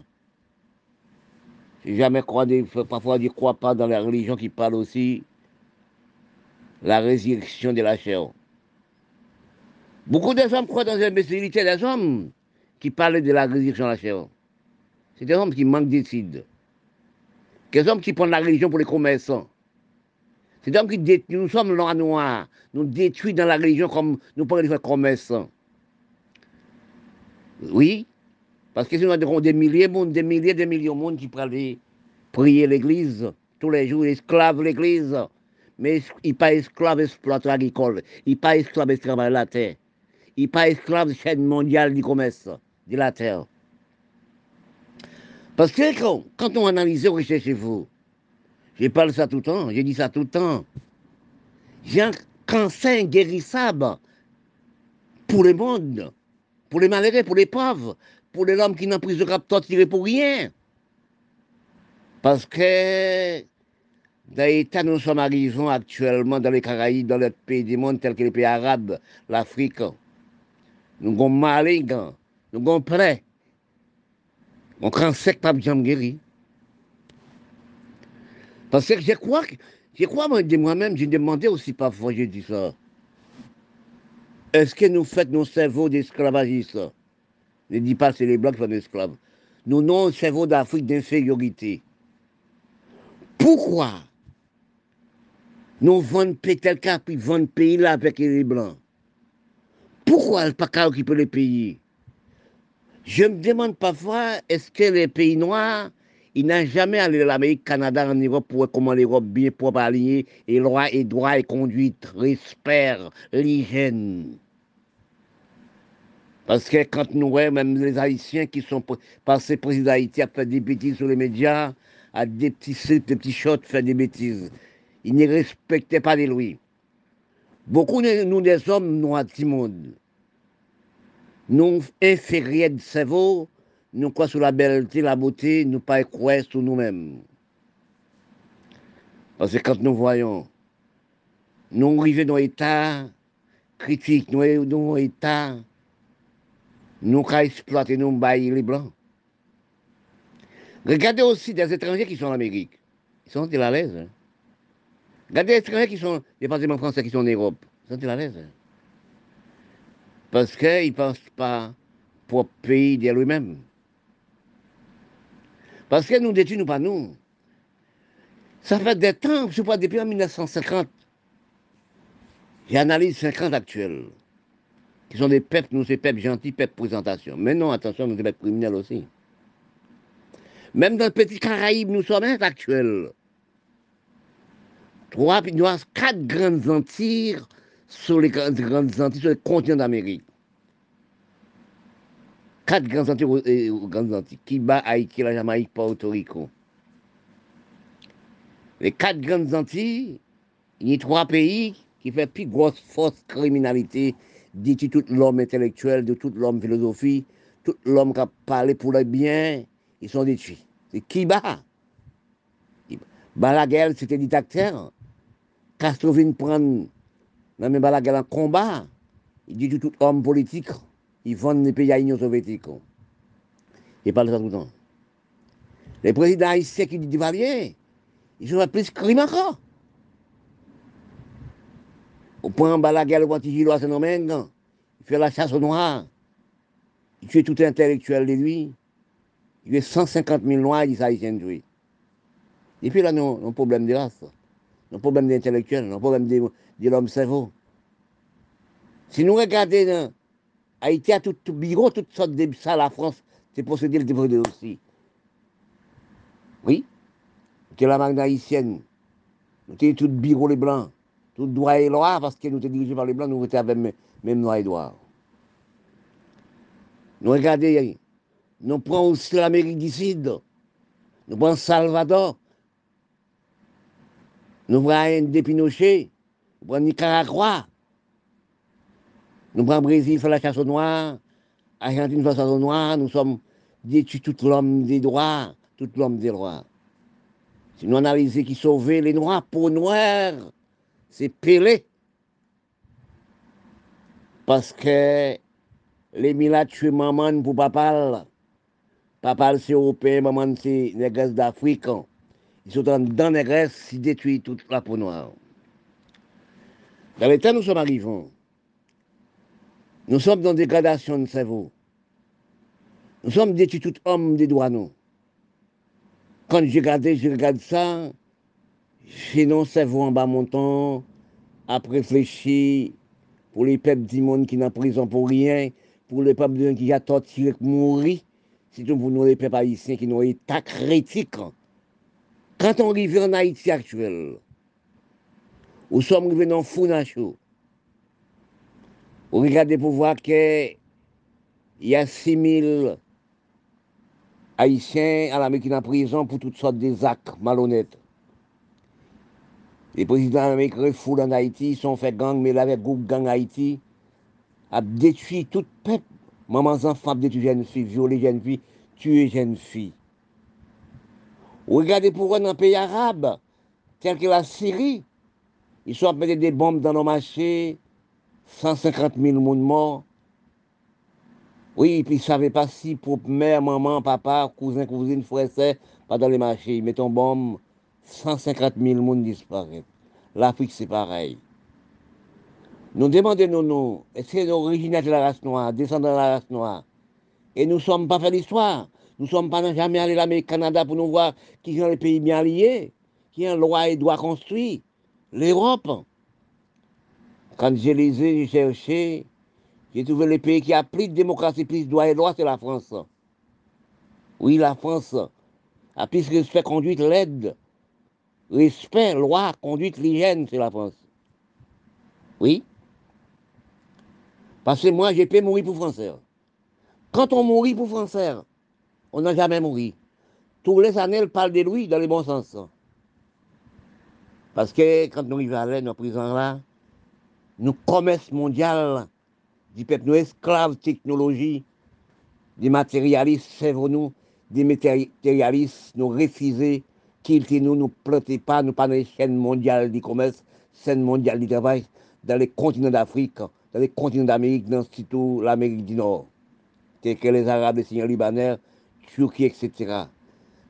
Jamais croyé, parfois ne crois pas dans la religion qui parle aussi la résurrection de la chair. Beaucoup des hommes croient dans l'imbécilité des hommes qui parlent de la résurrection de la chair. C'est des hommes qui manquent d'études. Des hommes qui prennent la religion pour les commerçants. C'est homme qui détruit, nous sommes noirs noirs, nous détruisons dans la religion comme nous pouvons faire commerce. Oui, parce que sinon, nous avons des milliers de monde, des milliers, des millions de monde qui peuvent prier l'église tous les jours, esclaves l'église. Mais il n'est pas esclave exploitant agricole, il n'est pas esclave de la terre, il n'est pas esclave de chaîne mondiale du commerce de la terre. Parce que quand, on analyse, on recherche vous, je parle ça tout le temps, j'ai dit ça tout le temps. J'ai un cancer inguérissable pour le monde, pour les malheureux, pour les pauvres, pour les hommes qui n'ont pris de capteur tiré pour rien. Parce que dans l'état nous sommes arrivés actuellement dans les Caraïbes, dans les pays du monde tels que les pays arabes, l'Afrique, nous sommes malins, nous sommes prêts. On cancer pas bien guéri. Parce que je crois, je crois moi-même, j'ai demandé aussi parfois, j'ai dit ça. Est-ce que nous faisons nos cerveaux d'esclavagistes? Ne dis pas c'est les blancs qui sont esclaves. Nous un cerveau d'Afrique d'infériorité. Pourquoi nous vendons tel cas puis vendons pays là avec les blancs? Pourquoi pas qu'à occuper les pays? Je me demande parfois, est-ce que les pays noirs il n'a jamais allé de l'Amérique, Canada, en Europe pour voir comment l'Europe bien propre et loi et droit et conduite, respect, l'hygiène? Parce que quand nous voyons même les Haïtiens qui sont passés président d'Haïti à faire des bêtises sur les médias, à des petits sites, des petits shots, faire des bêtises, ils ne respectaient pas les lois. Beaucoup de nous, des hommes du monde, nous inférieurs de cerveau, nous croyons sur la belleté, la beauté, nous pas croire sur nous-mêmes. Parce que quand nous voyons, nous arrivons dans l'état critique, nous arrivons dans l'état, nous avons exploité nous les blancs. Regardez aussi des étrangers qui sont en Amérique. Ils sont à l'aise. Hein? Regardez les étrangers qui sont, les départements français qui sont en Europe. Ils sont à l'aise. Hein? Parce qu'ils ne pensent pas pour pays de lui-même. Parce que nous détruisons pas nous. Ça fait des temps, je pas depuis 1950. J'analyse 50 actuels, qui sont des peuples, nous, ces peuples gentils, peuples présentation. Mais non, attention, nous, sommes criminels aussi. Même dans le petit Caraïbe, nous sommes actuels. Trois, nous avons quatre grandes Antilles sur les grandes Antilles, sur les continents d'Amérique quatre grands Antilles aux, grandes Antilles, Cuba, Haïti, la Jamaïque, Porto Rico. Les quatre grandes Antilles, il y a trois pays qui font plus grosse force criminalité de tout l'homme intellectuel, de tout l'homme philosophie, tout l'homme qui a parlé pour le bien, ils sont détruits. C'est Cuba. Balaguer, c'était dictateur. Castro vient prendre dans Balaguer en combat. Il dit tout homme politique ils vendent les pays à l'Union soviétique. Ils parlent de ça tout le temps. Les présidents haïtiens qui disent Duvalier, ils ont plus crime encore. Au la guerre, le Guantigilo à Saint-Domingue, il fait la chasse aux noirs. Il tue tout intellectuel de lui. Il fait 150 000 noirs, les haïtiens tués. Et puis là, nous avons un problème de race, un problème d'intellectuel, un problème de, l'homme cerveau. Si nous regardons Haïti a tout, tout bureau, toutes sortes de ça, la France, c'est pour se dire le aussi. Oui, que la marque haïtienne, avons tout bureau les blancs, tout droit et loi, parce que nous sommes dirigés par les blancs, nous étions avec même, même noir et droit. Nous regardons, nous prenons aussi l'Amérique du Sud, nous prenons Salvador, nous prenons des Pinochet, nous prenons Nicaragua, nous prenons Brésil, fait la chasse aux noirs, Argentine fait la chasse aux noirs, nous sommes détruits tout l'homme des droits, tout l'homme des droits. Si nous analysons qui sauvait les noirs, pour noirs, c'est Pelé. Parce que les Milas tuent maman pour papa. Papa c'est européen, maman c'est négresse d'Afrique. Ils sont dans les Grèces, ils détruisent toute la peau noire. Dans l'état, nous sommes arrivés. Nous sommes dans des gradations de cerveau. Nous sommes des tout hommes des nous. Quand je regarde, je regarde ça, Sinon, c'est vous en bas montant, à réfléchir pour les peuples du monde qui sont en prison pour rien, pour les peuples qui ont torturé pour mourir, surtout pour nous les peuples haïtiens qui ont état critique. Quand on arrive en Haïti actuel, nous sommes arrivés dans. Vous regardez pour voir qu'il y a 6 000 Haïtiens à l'Amérique en prison pour toutes sortes d'actes malhonnêtes. Les présidents américains refoulent en Haïti, ils sont fait gang, mais là, avec groupe gang Haïti, a détruit tout peuple. Maman enfants détruit jeunes filles, violé jeunes filles, tué jeunes filles. Regardez pourquoi dans les pays arabes, tel que la Syrie, ils sont mettre des bombes dans nos marchés, 150 000 monde morts. Oui, puis ils ne savaient pas si pour mère, maman, papa, cousin, cousine, frère, pas dans les marchés. Ils mettent une bombe, 150 000 monde disparaissent. L'Afrique, c'est pareil. Nous demandons, nous, est-ce que originaires de la race noire, descendants de la race noire, et nous ne sommes pas fait l'histoire. Nous ne sommes pas jamais allés à l'Amérique, Canada pour nous voir qui sont les pays bien liés, qui ont loi et droit construit. L'Europe. Quand j'ai lisé, j'ai cherché, j'ai trouvé le pays qui a plus de démocratie, plus de droit et droit, c'est la France. Oui, la France a plus de respect, conduite, l'aide. Respect, loi, conduite, l'hygiène, c'est la France. Oui. Parce que moi, j'ai pas mourir pour Français. Quand on mourit pour Français, on n'a jamais mouru. Tous les années, elle parle de lui dans le bon sens. Parce que quand nous arrivons à l'aide, dans prison là, nous commerce mondial du peuple, nous esclaves technologie, des matérialistes, c'est nous, des matérialistes, nous refuser, qu'ils nous, nous plantez pas, nous pas dans les chaînes mondiales du commerce, scène mondiale du travail, dans les continents d'Afrique, dans les continents d'Amérique, dans surtout l'Amérique du Nord, tels que les Arabes, les Seigneurs libanais, Turquie, etc.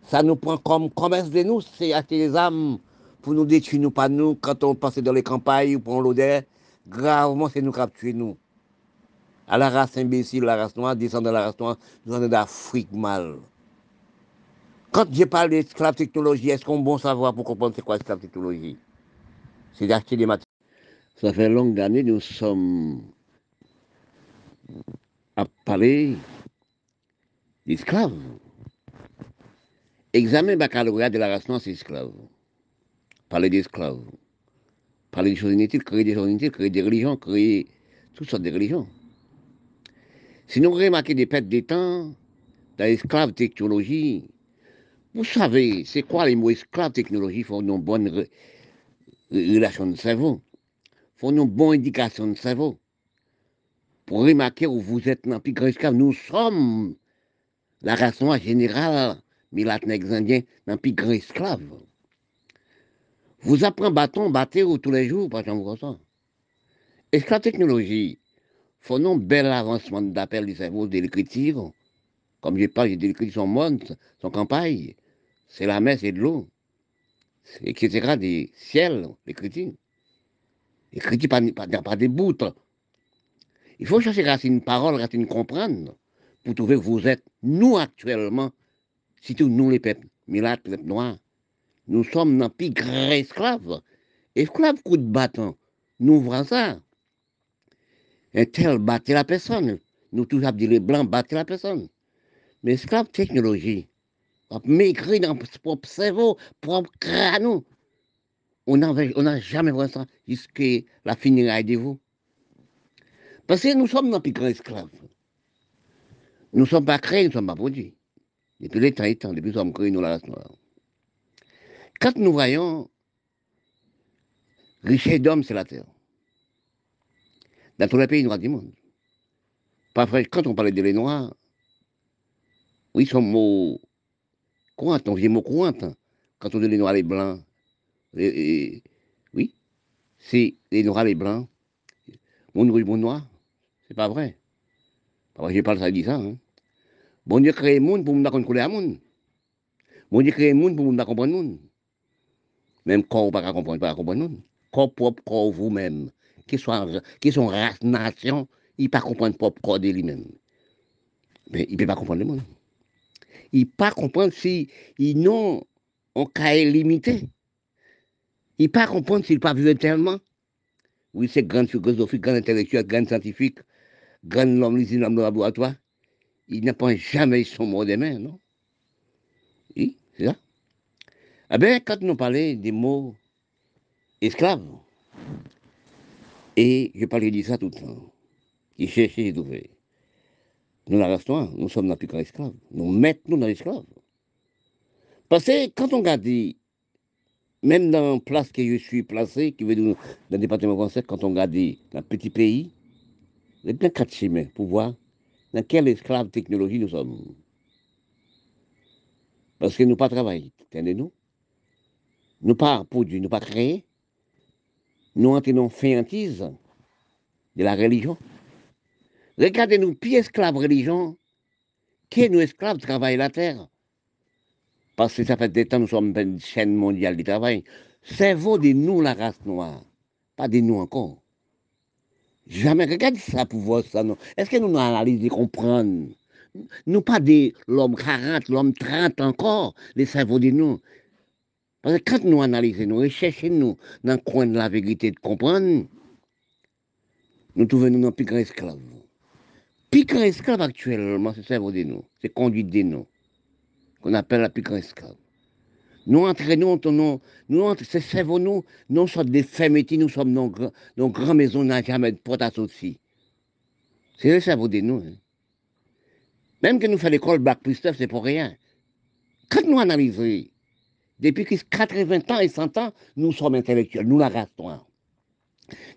Ça nous prend comme commerce de nous, c'est acheter des âmes pour nous détruire, nous pas nous, quand on passe dans les campagnes ou pour l'odeur, gravement, c'est nous capturer nous. À la race imbécile, la race noire, descendre de la race noire, nous sommes d'Afrique mal. Quand je parle d'esclave technologie, est-ce qu'on bon savoir pour comprendre c'est quoi l'esclave technologie? C'est d'acheter des matériaux. Ça fait longue année, nous sommes à parler d'esclaves. Examen baccalauréat de la race noire, c'est esclave. Parler d'esclaves. Parler des choses inutiles, créer des choses inutiles, créer des religions, créer toutes sortes de religions. Si nous remarquons des pertes de temps dans l'esclave technologie, vous savez, c'est quoi les mots esclaves technologie font une bonne relation de cerveau? Faut une bonne indication de cerveau? Pour remarquer où vous êtes dans le esclave, nous sommes la race générale, mais les indiens dans grand esclave. Vous apprenez bâton, bâtir tous les jours, par exemple, ça. Esclave technologie, faut un bel avancement d'appel du cerveau de l'écriture? Comme je parle, j'ai dit l'écriture son monde, son campagne. C'est la mer, c'est de l'eau. Etc. des ciels, l'écriture. L'écriture, pas, pas, pas des bouts. Il faut chercher une parole, racine comprendre, pour trouver que vous êtes, nous actuellement, surtout nous les peuples, milat, les peuples noirs, nous sommes dans plus grand esclave. Esclave coup de bâton, nous voyons ça. Un tel battait la personne. Nous tous dit les blancs battaient la personne. Mais esclave technologie, maigri dans son propre cerveau, propre crâne, on n'a jamais vu ça jusqu'à la finiraille de vous. Parce que nous sommes dans plus grand esclaves. Nous ne sommes pas créés, nous ne sommes pas produits. Depuis les temps et temps, depuis que nous sommes créés, nous la race noire. Quand nous voyons, richesse d'hommes, c'est la terre. Dans tous les pays noirs du monde. Parfois, quand on parlait de les noirs, oui, son mot courant, on mot courant. Quand on dit les noirs, les blancs, oui, c'est les noirs, les blancs. Mon rouge, mon noir, c'est pas vrai. Vrai, je parle ça, dit ça. Hein. Bon Dieu crée le monde pour nous comprendre le monde. Bon Dieu crée le monde pour nous comprendre le monde. Même corps, pas comprendre, pas comprendre le monde. Corps propre, corps vous-même. Qui sont, qui sont race, nation, il ne pas comprendre propre corps de lui-même. Mais il ne peut pas comprendre le monde. Il pas comprendre si ils n'ont un cas limité. Il ne pas comprendre s'il pas vu tellement. Oui, c'est grand philosophique, grand intellectuel, grand scientifique, grand homme, l'usine, l'homme de laboratoire. Il n'a pas jamais son mot des mains, non? Oui, c'est ça. Eh bien, quand nous parlons des mots esclaves, et je parlais de ça tout le temps, qui cherchait et trouver. Nous la restons, nous sommes dans plus qu'un esclave. Nous mettons dans l'esclave. Parce que quand on regarde, même dans la place que je suis placé, qui veut dire dans le département français, quand on regarde dans un petit pays, il y a bien quatre chemins pour voir dans quelle esclave technologie nous sommes. Parce que nous pas travaillons, entendez-nous? Nous pas produire, nous pas créer. Nous entraînons féantise de la religion. Regardez-nous, puis esclaves religion, qui nous esclaves travaillent la terre? Parce que ça fait des temps nous sommes une chaîne mondiale du travail. Cerveau de nous, la race noire, pas de nous encore. Jamais, regardez ça pour voir ça. Est-ce que nous nous analysons et comprenons Nous pas de l'homme 40, l'homme 30 encore, les cerveaux de nous. Parce que quand nous analysons, nous recherchons nous dans le coin de la vérité de comprendre, nous trouvons nous dans plus grand esclave. Grand esclave actuellement, c'est cerveau de nous, c'est conduite de nous qu'on appelle la grande esclave. Nous entraînons, nous, nous c'est cerveau, nous, nous sommes des fermetines, nous sommes nos grandes maisons, n'a jamais de porte sortir. C'est le cerveau de nous. Hein. Même que nous faisons l'école Bac plus c'est pour rien. Quand nous analysons, depuis 80 ans et 100 ans, nous sommes intellectuels, nous la race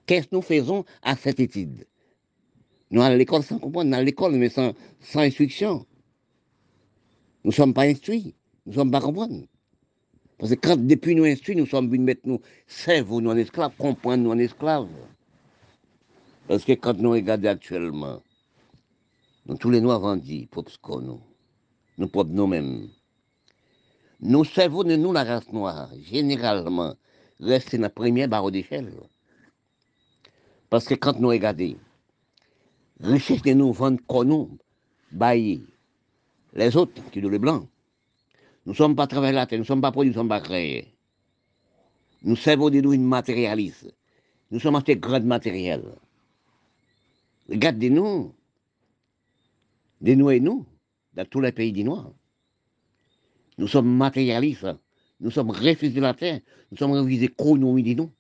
Qu'est-ce que nous faisons à cette étude? Nous allons à l'école sans comprendre, nous allons à l'école mais sans, instruction. Nous ne sommes pas instruits, nous ne sommes pas comprendre. Parce que quand depuis nous instruits, nous sommes venus mettre nous cerveau, nous en esclaves, comprendre nous en esclaves. Parce que quand nous regardons actuellement, nous tous les noirs qu'on nous, nous propres nous-mêmes. Nos cerveaux de nous, la race noire, généralement, restent dans la première barre d'échelle. Parce que quand nous regardons, richesse de nous comme nous, bailler, les autres, qui sont les blancs, nous ne sommes pas travaillés la terre, nous ne sommes pas produits, nous ne sommes pas créés. Nous servons de nous une matérialiste. Nous sommes achetés grand matériel. Regardez-nous, des nous et nous, dans tous les pays du Noir. Nous sommes matérialistes. Nous sommes refusés de la terre. Nous sommes refusés l'économie de nous.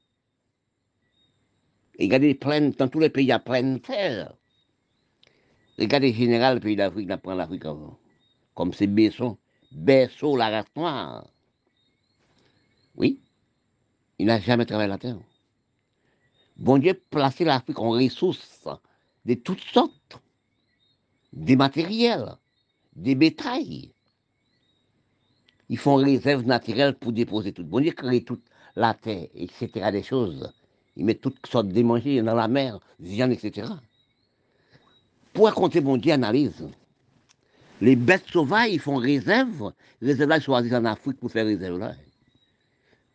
Regardez, dans tous les pays, il y a plein de terre. Regardez, général, pays d'Afrique, il prend l'Afrique avant comme c'est Besson, Besson, la race noire. Oui, il n'a jamais travaillé la terre. Bon Dieu placé l'Afrique en ressources de toutes sortes, des matériels, des bétails. Ils font réserve naturelle pour déposer tout. Bon Dieu crée toute la terre, etc. des choses. Ils mettent toutes sortes de manger dans la mer, viande, etc. Pour raconter, bon Dieu analyse. Les bêtes sauvages, font réserve. Réserve là, ils choisissent en Afrique pour faire réserve là.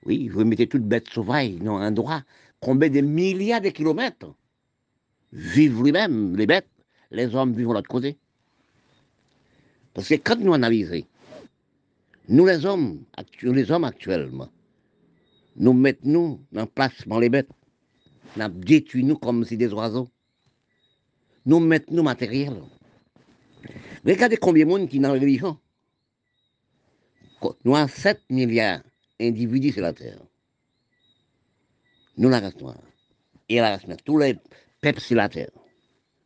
Oui, vous mettez toutes bêtes sauvages dans un endroit, combien de milliards de kilomètres. Vivent lui-même, les bêtes, les hommes vivent de l'autre côté? Parce que quand nous analysons, nous les hommes, les hommes actuellement, nous mettons nous en place dans les bêtes. Nous détruisons nous comme si des oiseaux. Nous mettons nous matériel. Regardez combien de monde qui est dans la religion. Nous avons 7 milliards d'individus sur la Terre. Nous, la race. Et la race. Tous les peuples sur la Terre.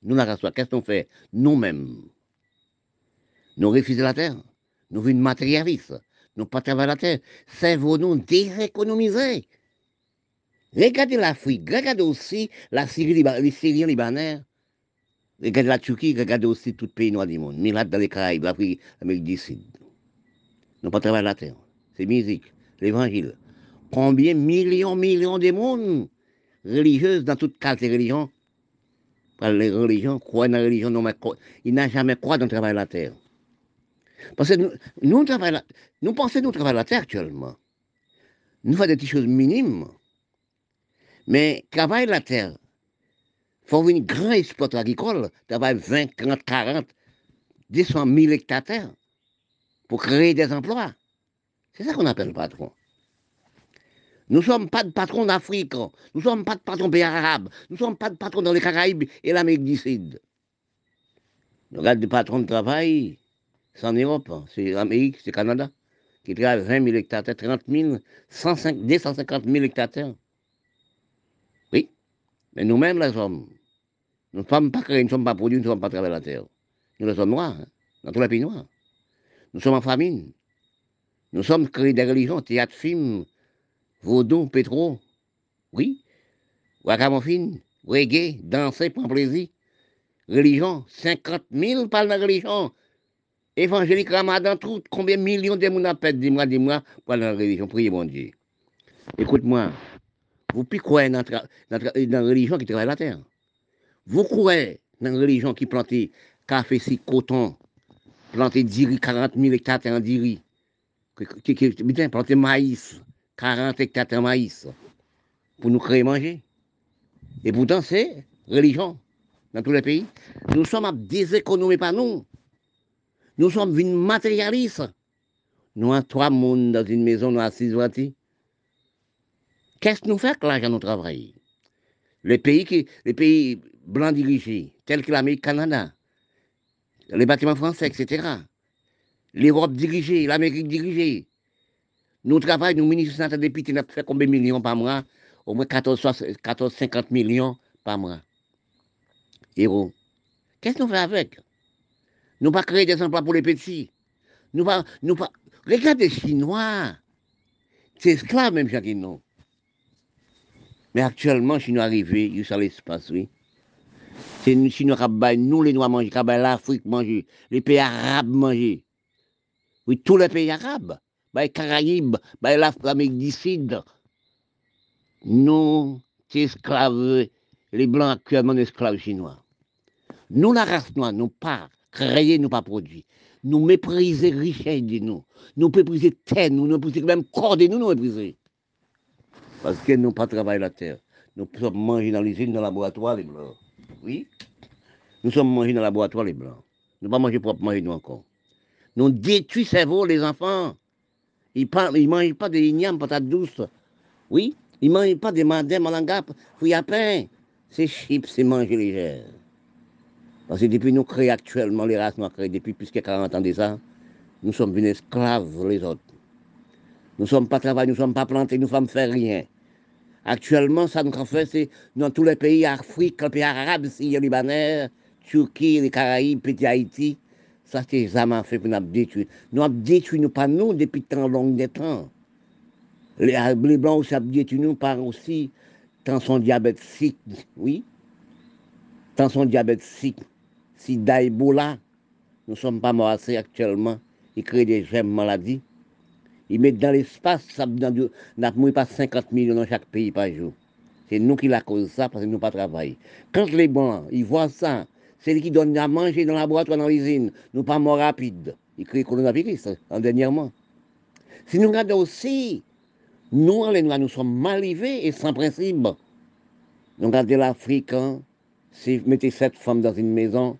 Nous, la race. Qu'est-ce qu'on fait? Nous-mêmes. Nous refusons la Terre. Nous venons matérialistes. Nous pas travailler la Terre. Servons-nous déséconomiser. Regardez l'Afrique. Regardez aussi la Syrie, les Syriens libanais. Regardez la Turquie, regardez aussi tout le pays noir du monde. Milat dans les Caraïbes, l'Afrique, l'Amérique du Sud. Nous pas travailler la terre. C'est musique, l'évangile. Combien millions, millions de monde religieuses dans toutes les religions? Les religions, croient dans la religion, non, mais ils n'ont jamais croit dans le travail de la terre. Parce que nous, nous, nous pensons nous travailler la terre actuellement. Nous faisons des petites choses minimes. Mais travailler la terre, faut une grande exploitation agricole, d'avoir 20, 30, 40, 200 000 hectares pour créer des emplois. C'est ça qu'on appelle patron. Nous ne sommes pas de patrons d'Afrique, nous ne sommes pas de patrons pays arabes, nous ne sommes pas de patrons dans les Caraïbes et l'Amérique du Sud. Nous regardons des patrons de travail, c'est en Europe, c'est l'Amérique, c'est le Canada, qui travaillent 20 000 hectares, 30 000, 105, 250 000 hectares. Oui, mais nous-mêmes, les hommes, nous ne sommes pas créés, nous ne sommes pas produits, nous ne sommes pas travailler la terre. Nous, sommes noirs, dans tous les pays noirs. Nous sommes en famine. Nous sommes créés des religions, théâtre, film, vaudou, pétro. Oui. Wagamofine, reggae, danser, prendre plaisir. Religion, 50 000 parlent de religion. Évangélique, ramadan, tout, combien de millions de monde appellent, dis-moi, dis-moi, pour la religion, priez mon Dieu. Écoute-moi, vous pouvez croire dans, dans, la religion qui travaille la terre? Vous croyez dans une religion qui plante café, si coton, planter diri, 40 000 hectares en diri, planter maïs, 40 hectares de maïs, pour nous créer manger. Et pourtant, c'est religion dans tous les pays. Nous sommes à déséconomiser pas nous. Nous sommes une matérialistes. Nous avons trois mondes dans une maison, nous avons six Qu'est-ce que nous faisons que l'argent nous travaille? Les pays, qui, les pays blancs dirigés, tels que l'Amérique, Canada, les bâtiments français, etc. L'Europe dirigée, l'Amérique dirigée. Nous travaillons, nous, ministres de députés, nous fait combien de millions par mois? Au moins 14, 14 50 millions par mois. Héros. Qu'est-ce que nous faisons avec? Nous pas créer des emplois pour les petits. Nous pas, nous pas. Regardez les Chinois. C'est esclaves même, nous. Mais actuellement, Chinois arrivés, ils sont à l'espace, oui. C'est nous, Chinois qui nous, les Noirs qui l'Afrique manger, les pays arabes manger. Oui, tous les pays arabes, les Caraïbes, l'Amérique du Sud. Nous, esclaves, les Blancs actuellement, esclaves chinois. Nous, la race noire, nous pas créés, nous pas produits. Nous mépriser richesse de nous. Nous mépriser terre, nous mépriser même corps de nous, nous mépriser. Parce que nous pas travailler la terre. Nous sommes mangés dans l'usine, dans le laboratoire, les Blancs. Oui. Nous sommes mangés dans le laboratoire, les Blancs. Nous pas manger propre manger, nous encore. Nous détruisons cerveau, les enfants. Ils ne mangent pas des ignames, patates douces. Oui. Ils ne mangent pas des mandins, malanga, fruits à pain. C'est chips, c'est manger léger. Parce que depuis nous créons actuellement, les races nous créées depuis plus de 40 ans déjà, nous sommes venus esclaves les autres. Nous ne sommes pas travaillés, nous ne sommes pas plantés, nous ne sommes fait rien. Actuellement, ça nous fait, c'est dans tous les pays Afrique, les pays arabes, les Libanais, Turquie, les Caraïbes, petit Haïti, ça c'est jamais fait pour nous détruire. Nous avons détruit, nous pas nous, depuis tant long de temps. Les, les Blancs aussi ont nous par aussi tension diabétique, oui. Tension diabétique, sida, Ebola. Nous ne sommes pas morts assez actuellement. Ils créent des gemmes maladies. Ils mettent dans l'espace, ça n'a pas 50 millions dans chaque pays par jour. C'est nous qui la cause ça parce que nous pas travaillons. Quand les blancs, ils voient ça, c'est qui donne à manger dans la laboratoire, dans l'usine, nous pas morts rapides. Ils créent coronavirus en dernièrement. Si nous regardons aussi, nous, les Noirs, nous sommes mal élevés et sans principe. Nous regardons l'Afrique, hein, si vous mettez sept femmes dans une maison,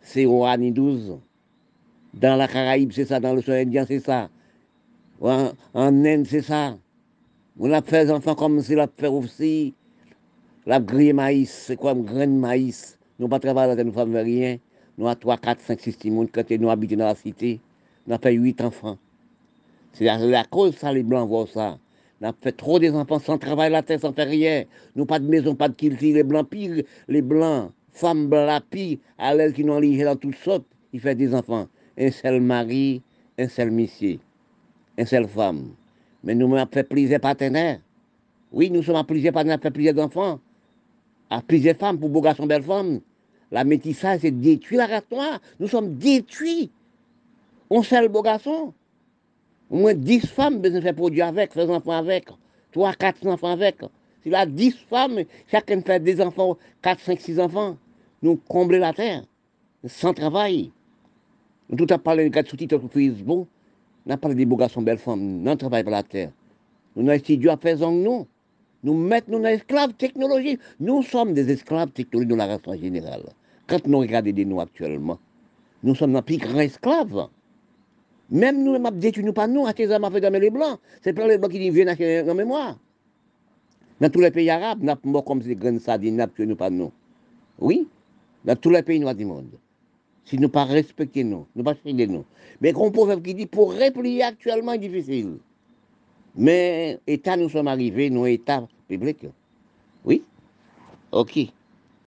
c'est au ni 12. Dans la Caraïbe, c'est ça, dans le sol indien, c'est ça. En, c'est ça. On a fait des enfants comme si la fait aussi. La grille maïs, c'est quoi, un grain de maïs? Nous pas travaillé dans nous ne rien. Nous avons 3, 4, 5, 6 personnes quand nous habitons dans la cité. Nous avons fait 8 enfants. C'est la, cause ça, les Blancs voient ça. Nous avons fait trop des enfants sans travail la terre, sans faire rien. Nous pas de maison, pas de culture. Les Blancs pire, les Blancs, femmes blancs pire, à l'aise qui n'ont dans toutes sortes, ils font des enfants. Un seul mari, un seul monsieur une seule femme. Mais nous avons fait plusieurs partenaires. Oui, nous sommes à plusieurs partenaires, fait plusieurs enfants. À plusieurs femmes, pour beaux garçons, belles femmes. La métissage, c'est détruit la race noire. Nous sommes détruits. On seul beau garçon. Au moins 10 femmes besoin faire produire avec, faire enfants avec. 3, 4 enfants avec. Si là, 10 femmes, chacun fait des enfants, 4, 5, 6 enfants. Nous combler la terre. Sans travail. Nous tout à parlé de sous-titres sur Facebook. On a parlé des beaux garçons, belles femmes, non travail pour la terre. Nous avons étudié à faire nous. Nous mettons nous esclaves technologiques. Nous sommes des esclaves technologiques dans la race générale. Quand nous regardons des nous actuellement, nous sommes un plus grands esclaves. Même nous, nous détruit nous pas nous, tes fait les blancs. C'est pas les blancs qui disent viens acheter dans mémoire. Dans tous les pays arabes, nous sommes comme ces grandes sardines, nous pas nous. Oui, dans tous les pays noirs du monde. Si nous pas respecter nous, nous pas les nous. Mais un proverbe qui dit pour replier actuellement est difficile. Mais État, nous sommes arrivés, nous État public. Oui? Ok.